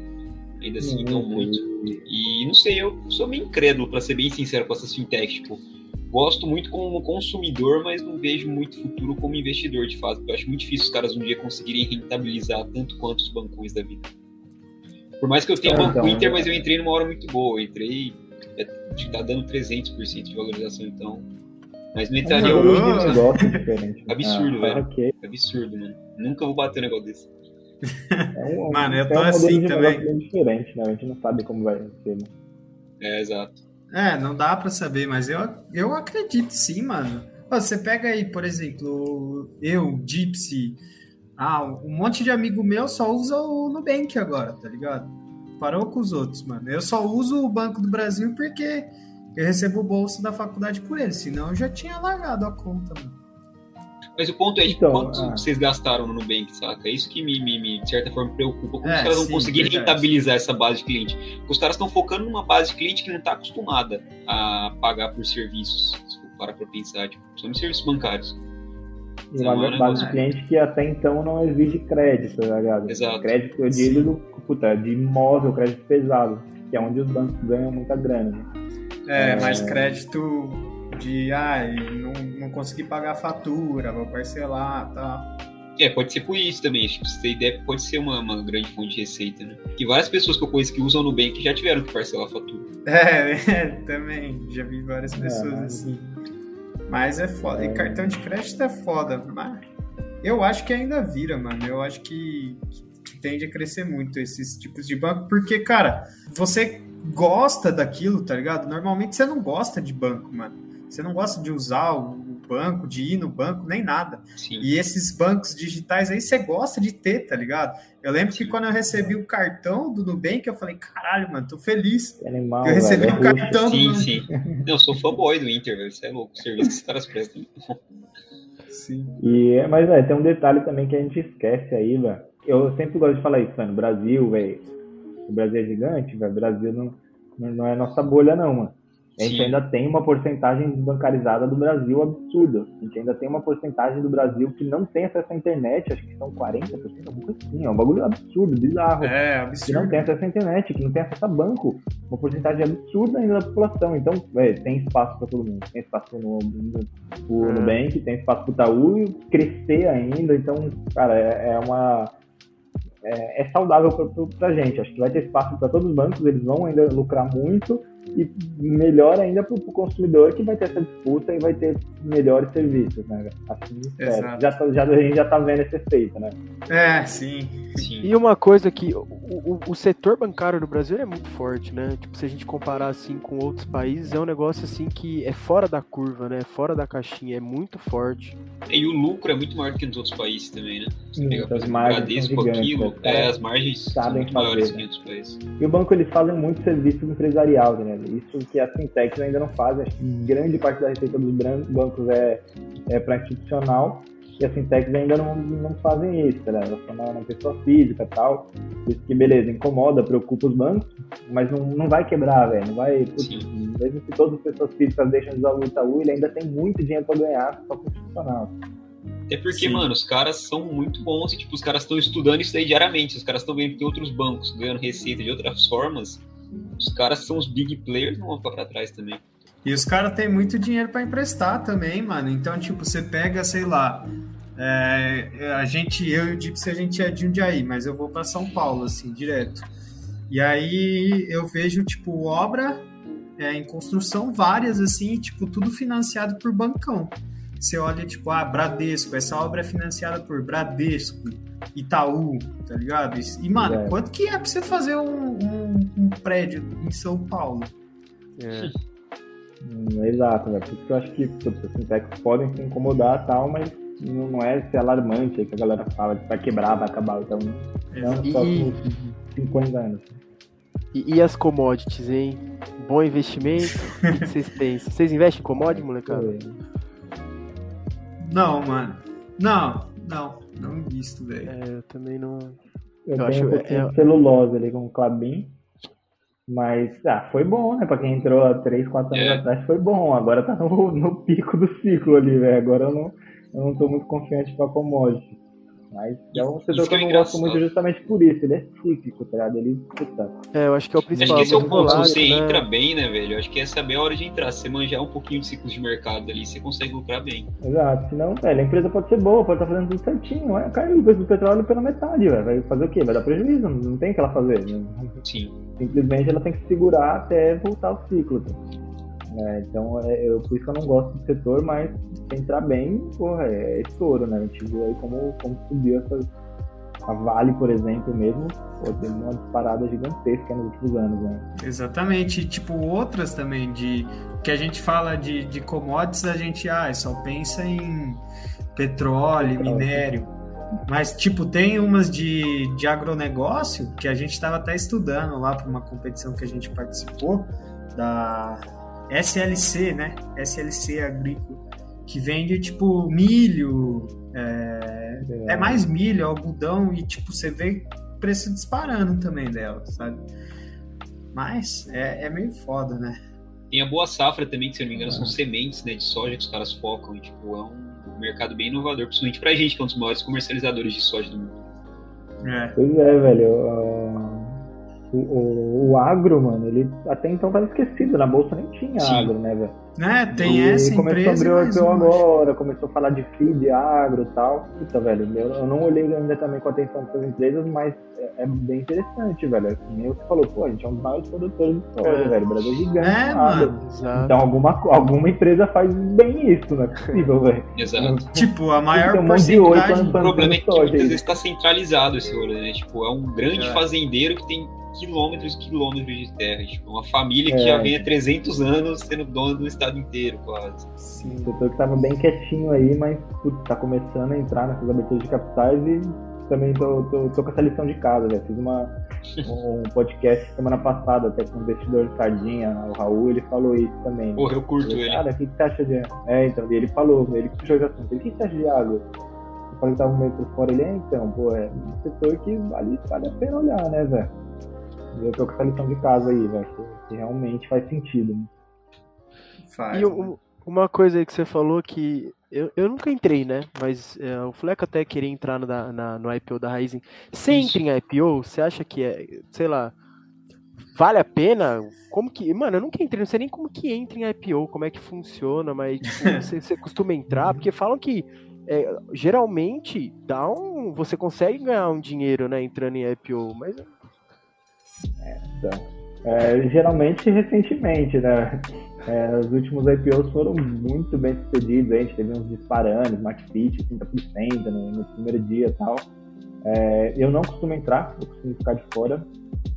Speaker 3: ainda assim não muito. E não sei, eu sou meio incrédulo, para ser bem sincero, com essas fintechs. Tipo, gosto muito como consumidor, mas não vejo muito futuro como investidor, de fato. Eu acho muito difícil os caras um dia conseguirem rentabilizar tanto quanto os bancões da vida. Por mais que eu tenha é, Banco então, Inter, mas eu entrei numa hora muito boa. Eu entrei, é, tá dando 300% de valorização, então. Mas não entraria
Speaker 4: hoje. Um negócio diferente.
Speaker 3: Absurdo, ah, velho. Okay. Absurdo, mano. Nunca vou bater um negócio desse.
Speaker 1: É um, mano, eu tô é um assim também.
Speaker 4: diferente, né? A gente não sabe como vai ser, né?
Speaker 3: É, exato.
Speaker 1: É, não dá para saber, mas eu, eu acredito sim, mano. Você pega aí, por exemplo, eu, Gypsy, ah, um monte de amigo meu só usa o Nubank agora, tá ligado? Parou com os outros, mano. Eu só uso o Banco do Brasil porque eu recebo o bolso da faculdade por ele, senão eu já tinha largado a conta, mano.
Speaker 3: Mas o ponto é, então, quanto ah. vocês gastaram no Nubank, saca? É isso que me, me, me de certa forma, preocupa. Como é, os caras vão conseguir verdade. rentabilizar essa base de cliente? Porque os caras estão focando numa base de cliente que não está acostumada a pagar por serviços, se for para pra pensar, tipo, são serviços bancários.
Speaker 4: E uma então, base de cliente que até então não exige crédito, tá ligado?
Speaker 3: Exato.
Speaker 4: Crédito, eu digo, puta, de imóvel, crédito pesado, que é onde os bancos ganham muita grana. Né?
Speaker 1: É, é, mais crédito de ah, não, não consegui pagar a fatura, vou parcelar tá.
Speaker 3: É, pode ser por isso também. Acho que você tem ideia, pode ser uma, uma grande fonte de receita, né? Que várias pessoas que eu conheço que usam no Nubank já tiveram que parcelar a fatura.
Speaker 1: É, é também. Já vi várias pessoas é. assim. Mas é foda. E cartão de crédito é foda. Mas eu acho que ainda vira, mano. Eu acho que, que tende a crescer muito esses tipos de banco. Porque, cara, você gosta daquilo, tá ligado? Normalmente você não gosta de banco, mano. Você não gosta de usar o banco, de ir no banco, nem nada. Sim. E esses bancos digitais aí você gosta de ter, tá ligado? Eu lembro Sim. que quando eu recebi o cartão do Nubank, eu falei, caralho, mano, tô feliz.
Speaker 4: Animal,
Speaker 1: eu recebi o cartão
Speaker 3: sim, do Sim, sim. Eu sou fanboy do Inter, velho. Você é louco. O serviço que os caras prestam.
Speaker 4: Sim. E, mas, velho, tem um detalhe também que a gente esquece aí, velho. Eu sempre gosto de falar isso, mano. Brasil, velho. O Brasil é gigante, velho. O Brasil não, não é nossa bolha, não, mano. A gente Sim. ainda tem uma porcentagem desbancarizada do Brasil absurda. A gente ainda tem uma porcentagem do Brasil que não tem acesso à internet, acho que são 40%, alguma coisa assim. É um bagulho absurdo, bizarro.
Speaker 1: É, absurdo.
Speaker 4: Que não tem acesso à internet, que não tem acesso a banco. Uma porcentagem absurda ainda da população. Então, é, tem espaço para todo mundo. Tem espaço para o é. Nubank, tem espaço para o Itaú crescer ainda. Então, cara, é, é uma é, é saudável para a gente. Acho que vai ter espaço para todos os bancos, eles vão ainda lucrar muito e melhor ainda para o consumidor que vai ter essa disputa e vai ter melhores serviços, né? Assim, é, já, tá, já, a gente já está vendo esse efeito, né?
Speaker 1: É, sim.
Speaker 2: sim. E uma coisa que o, o, o, setor bancário no Brasil é muito forte, né? Tipo, se a gente comparar assim com outros países, é um negócio assim que é fora da curva, né? Fora da caixinha, é muito forte.
Speaker 3: E o lucro é muito maior do que nos outros países também, né? Você pega, por exemplo, Bradesco, aquilo, né? é, as margens são muito fazer, maiores que em outros países.
Speaker 4: E o banco, eles fazem muito serviço empresarial, né? Isso que as fintechs ainda não fazem. Acho que grande parte da receita dos bancos é, é para institucional e as fintechs ainda não, não fazem isso, né? Elas são uma pessoa física e tal. Isso que, beleza, incomoda, preocupa os bancos, mas não, não vai quebrar, velho. Não vai. Putz, mesmo se todas as pessoas físicas deixam de usar o Itaú, ele ainda tem muito dinheiro para ganhar só com institucional.
Speaker 3: É porque, Sim. mano, os caras são muito bons e, tipo, os caras estão estudando isso aí diariamente. Os caras estão vendo que tem outros bancos ganhando receita de outras formas os caras são os big players, não vão ficar pra trás também.
Speaker 1: E os caras têm muito dinheiro para emprestar também, mano. Então, tipo, você pega, sei lá, é, a gente, eu e o Dipsy, a gente é de Jundiaí, mas eu vou para São Paulo, assim, direto. E aí eu vejo, tipo, obra é, em construção, várias, assim, tipo, tudo financiado por bancão. Você olha, tipo, ah, Bradesco, essa obra é financiada por Bradesco, Itaú, tá ligado? E, mano, é. quanto que é pra você fazer um, um, um prédio em São Paulo?
Speaker 4: É. Hum, exato, né? Por isso que eu acho que os fintechs podem se incomodar e tal, mas não é ser alarmante que a galera fala que vai quebrar, vai acabar. Então, não e... só com 50 anos.
Speaker 2: E, e, as commodities, hein? Bom investimento? o que vocês pensam? Vocês investem em commodities, molecada?
Speaker 1: Não, mano. Não, não. Não visto, velho.
Speaker 2: É, eu também não.
Speaker 4: Eu, eu acho um é, celulose ali com o Clabin. Mas ah, foi bom, né? Pra quem entrou há 3, 4 anos é. atrás, foi bom. Agora tá no, no pico do ciclo ali, velho. Agora eu não, eu não tô muito confiante pra commodity. Mas é um setor que eu não gosto muito justamente por isso. Ele é cíclico, tá ligado? Ele, puta.
Speaker 2: É, eu acho que é o principal.
Speaker 3: Acho que esse é o ponto. Se você né? entra bem, né, velho? Eu acho que essa é a hora de entrar. Se você manjar um pouquinho de ciclos de mercado ali, você consegue lucrar bem.
Speaker 4: Exato. Senão, velho, a empresa pode ser boa, pode estar fazendo tudo certinho. Né? Caiu o preço do petróleo pela metade, velho. Vai fazer o quê? Vai dar prejuízo. Não tem o que ela fazer. Né?
Speaker 3: Sim.
Speaker 4: Simplesmente ela tem que segurar até voltar ao ciclo. É, então, é, eu, por isso que eu não gosto do setor, mas se entrar bem, porra, é estouro, né? A gente viu aí como, como subiu essas a Vale, por exemplo, mesmo, pô, teve uma disparada gigantesca nos últimos anos, né?
Speaker 1: Exatamente. Tipo, outras também, de que a gente fala de, de commodities, a gente ah, só pensa em petróleo, minério. Mas, tipo, tem umas de, de agronegócio que a gente estava até estudando lá para uma competição que a gente participou, da SLC, né? SLC Agrícola, que vende, tipo, milho, é, é. é mais milho, algodão e tipo, você vê preço disparando também dela, sabe? Mas é, é meio foda, né?
Speaker 3: Tem a boa safra também, que se eu não me engano, são sementes né, de soja que os caras focam. E, tipo, é um mercado bem inovador, principalmente pra gente, que é um dos maiores comercializadores de soja do mundo.
Speaker 4: É. Pois é, velho. Uh, o, o, o, agro, mano, ele até então tava esquecido. Na bolsa nem tinha Sim. agro, né, velho?
Speaker 1: É, tem e essa
Speaker 4: começou a abrir o agora, começou a falar de feed, agro e tal. Puta, velho, eu, eu não olhei ainda também com atenção dessas empresas, mas é, é bem interessante, velho. Nem você falou, pô, a gente é um dos maiores produtores de soja, é. velho. O Brasil é gigante. É, mano. Então alguma, alguma empresa faz bem isso, não é possível, velho.
Speaker 3: Exato.
Speaker 1: tipo, a maior um porcentagem...
Speaker 3: O problema é que muitas vezes está centralizado esse olho, né? Tipo, é um grande é. fazendeiro que tem quilômetros e quilômetros de terra. Tipo, uma família que é. já vem há 300 anos sendo dono do estado inteiro, quase.
Speaker 4: Sim. O setor que tava bem quietinho aí, mas putz, tá começando a entrar nessas aberturas de capitais e também tô, tô, tô com essa lição de casa. Já fiz uma, um podcast semana passada até com o investidor de Sardinha, o Raul, ele falou isso também.
Speaker 3: Porra, eu curto
Speaker 4: ele.
Speaker 3: Cara,
Speaker 4: o que, que você acha de. É, então, ele falou, ele puxou esse assunto. O que você acha de água? Eu falei que tava meio por fora, ele é, então, pô, é um setor que vale, vale a pena olhar, né, velho? Eu tô com essa lição de casa aí, velho, que realmente faz sentido. Né?
Speaker 2: Faz, e né? uma coisa aí que você falou que eu, eu nunca entrei, né? Mas é, o Fleco até queria entrar no, na, no IPO da Ryzen. Você entra em IPO, você acha que é, sei lá, vale a pena? Como que. Mano, eu nunca entrei, não sei nem como que entra em IPO, como é que funciona, mas tipo, você, você, costuma entrar, porque falam que é, geralmente dá um. Você consegue ganhar um dinheiro, né, entrando em IPO, mas
Speaker 4: então, é, geralmente recentemente, né? É, os últimos IPOs foram muito bem sucedidos, a gente teve uns disparando, Smart Fit, 30% no, no primeiro dia e tal. É, eu não costumo entrar, eu costumo ficar de fora.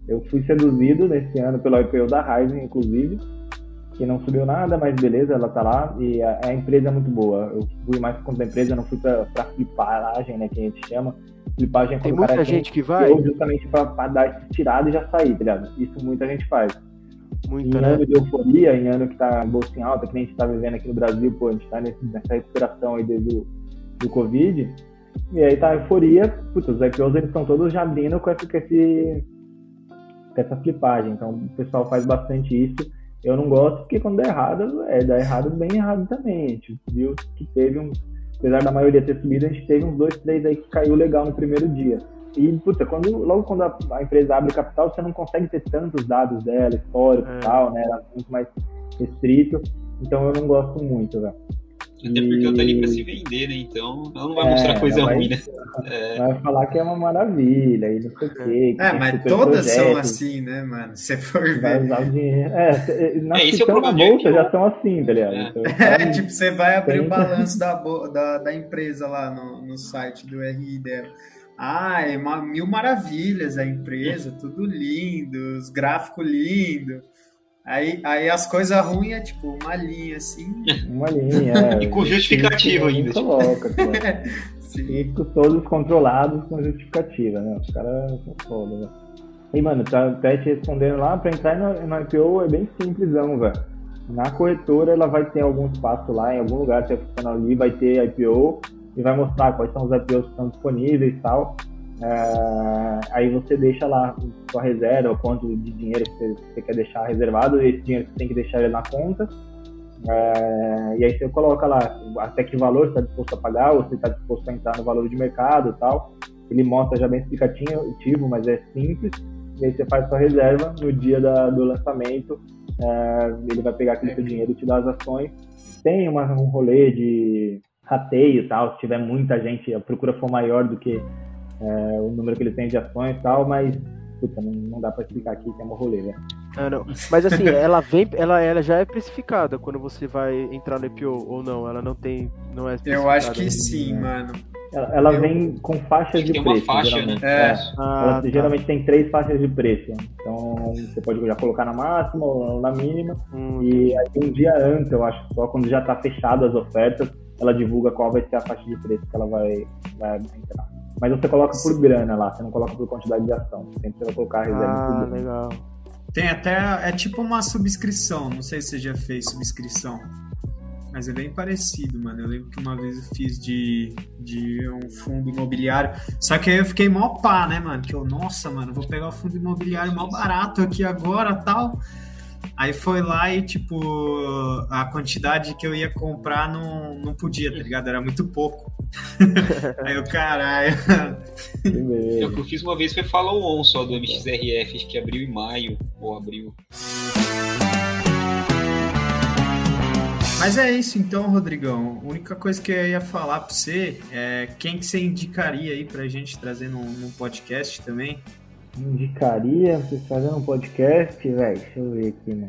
Speaker 4: Eu fui seduzido nesse ano pelo IPO da Ryzen, inclusive, que não subiu nada, mas beleza, ela tá lá e a, a empresa é muito boa. Eu fui mais por conta da empresa, não fui pra, pra flipagem, né, que a gente chama
Speaker 2: Flipagem Tem muita gente que vai?
Speaker 4: Justamente para dar essa tirada e já sair, tá ligado? Isso muita gente faz.
Speaker 2: Muita,
Speaker 4: em
Speaker 2: né?
Speaker 4: ano de euforia, em ano que tá bolsa em alta, que nem a gente tá vivendo aqui no Brasil, pô, a gente tá nesse, nessa recuperação aí desde o do Covid. E aí tá a euforia, putz, os IPOs eles estão todos já abrindo com, esse, com, esse, com essa flipagem. Então o pessoal faz bastante isso. Eu não gosto porque quando dá errado, é, dá errado bem errado também. A gente viu que teve um apesar da maioria ter subido, a gente teve uns dois, três aí que caiu legal no primeiro dia. E, puta, quando, logo quando a, a empresa abre capital, você não consegue ter tantos dados dela, histórico e é. tal, né? Ela é muito mais restrito. Então eu não gosto muito, velho.
Speaker 3: Até porque ela tá ali pra se vender, né? Então ela não vai é, mostrar coisa vai, ruim, né?
Speaker 4: É. Vai falar que é uma maravilha e não sei o quê.
Speaker 1: É, mas todas projeto, são assim, né, mano? Se for ver.
Speaker 4: Vai usar o dinheiro. É, nas é, que estão é na bolsa já são assim, tá ligado? É.
Speaker 1: Então, é, tipo, você vai abrir o balanço da, da, da empresa lá no, no site do RI dela. Ah, é uma, mil maravilhas a empresa, tudo lindo, os gráficos lindos. Aí, aí as coisas ruins é tipo uma linha assim.
Speaker 4: Uma linha. É,
Speaker 3: e com justificativa ainda.
Speaker 4: Tipo. Coloca, e todos controlados com justificativa, né? Os caras são foda, velho. E, mano, tá até te respondendo lá, pra entrar no, no IPO é bem simplesão, velho. Na corretora, ela vai ter algum espaço lá, em algum lugar que é funcional ali, vai ter IPO e vai mostrar quais são os IPOs que estão disponíveis e tal. É, aí você deixa lá sua reserva, quanto de dinheiro você, você quer deixar reservado, esse dinheiro você tem que deixar ele na conta. É, e aí você coloca lá até que valor você está disposto a pagar, ou você está disposto a entrar no valor de mercado e tal. Ele mostra já bem explicativo, mas é simples. E aí você faz sua reserva no dia da, do lançamento. É, ele vai pegar aquele seu dinheiro e te dar as ações. Tem uma, um rolê de rateio e tal, se tiver muita gente, a procura for maior do que é, o número que ele tem de ações e tal, mas puta, não, não dá para explicar aqui que é uma rolê, né?
Speaker 2: Ah, não. Mas assim, ela vem, ela, ela já é precificada quando você vai entrar no IPO ou não? Ela não tem, não é
Speaker 1: Eu acho que sim, né? mano.
Speaker 4: Ela, ela eu... vem com faixas de
Speaker 3: tem
Speaker 4: preço.
Speaker 3: Uma faixa,
Speaker 4: geralmente.
Speaker 3: né?
Speaker 4: É. Ah, ela tá. geralmente tem três faixas de preço. Então você pode já colocar na máxima ou na mínima. Hum. E aí um dia antes, eu acho, só quando já tá fechado as ofertas, ela divulga qual vai ser a faixa de preço que ela vai, vai entrar. Mas você coloca por grana lá, você não coloca por quantidade de ação. Sempre você vai colocar a reserva
Speaker 2: ah,
Speaker 4: por
Speaker 2: grana. legal.
Speaker 1: Tem até, é tipo uma subscrição, não sei se você já fez subscrição. Mas é bem parecido, mano. Eu lembro que uma vez eu fiz de, de um fundo imobiliário. Só que aí eu fiquei mó pá, né, mano? Que eu, nossa, mano, vou pegar o fundo imobiliário mó barato aqui agora tal. Aí foi lá e, tipo, a quantidade que eu ia comprar não, não podia, tá ligado? Era muito pouco. Aí eu, caralho.
Speaker 3: O que eu fiz uma vez foi follow on só do MXRF, acho que abriu em maio, ou abril.
Speaker 1: Mas é isso então, Rodrigão. A única coisa que eu ia falar pra você é quem que você indicaria aí pra gente trazer num, num podcast também?
Speaker 4: Indicaria vocês fazendo um podcast, velho? Deixa eu ver aqui, né?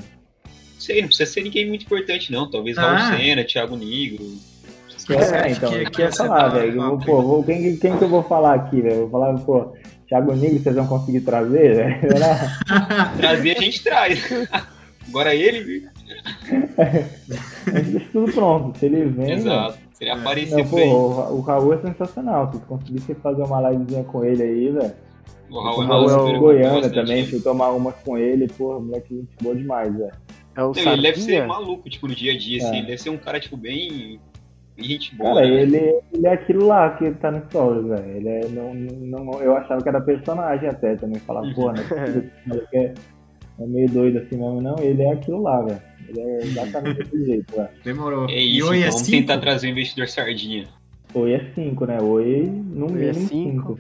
Speaker 3: Sei, não precisa ser ninguém muito importante, não. Talvez ah. Raul Senna, Thiago Negro.
Speaker 4: É, então, que, que ia falar, velho. Pô, quem, quem que eu vou falar aqui, velho? Vou falar, pô, Thiago Negro, vocês vão conseguir trazer, velho?
Speaker 3: trazer a gente traz. Agora ele,
Speaker 4: Deixa tudo pronto. Se ele vem.
Speaker 3: Exato. Se ele aparecer não,
Speaker 4: pô, o, o Raul é sensacional. Se conseguisse fazer uma livezinha com ele aí, velho. O Raul, o Raul é o Goiânia também. Fui tomar uma com ele, pô, moleque, gente boa demais, velho. É
Speaker 3: o ele deve ser maluco, tipo, no dia a dia, assim. é. assim. Ele deve ser um cara, tipo, bem. Gente boa.
Speaker 4: Cara, né? ele, ele é aquilo lá que ele tá no stories, velho. Ele é. Não, não, eu achava que era personagem até também. Falar, pô, né? é, é meio doido assim mesmo, não. Ele é aquilo lá, velho. Ele é exatamente desse jeito, velho.
Speaker 1: Demorou.
Speaker 3: É isso, e Oi então, é vamos cinco? tentar trazer o investidor sardinha.
Speaker 4: Oi é 5, né? Oi no Oi mínimo 5.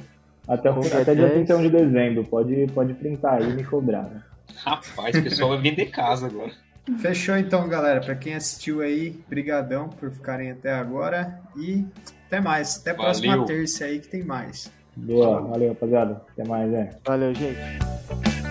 Speaker 4: É até, até dia 31 de dezembro. Pode, pode printar aí e me cobrar, né?
Speaker 3: Rapaz, o pessoal vai vender casa agora.
Speaker 1: Fechou então, galera. Para quem assistiu aí, brigadão por ficarem até agora e até mais. Até a próxima terça aí que tem mais.
Speaker 4: Boa, valeu, rapaziada. Até mais, é.
Speaker 2: Valeu, gente.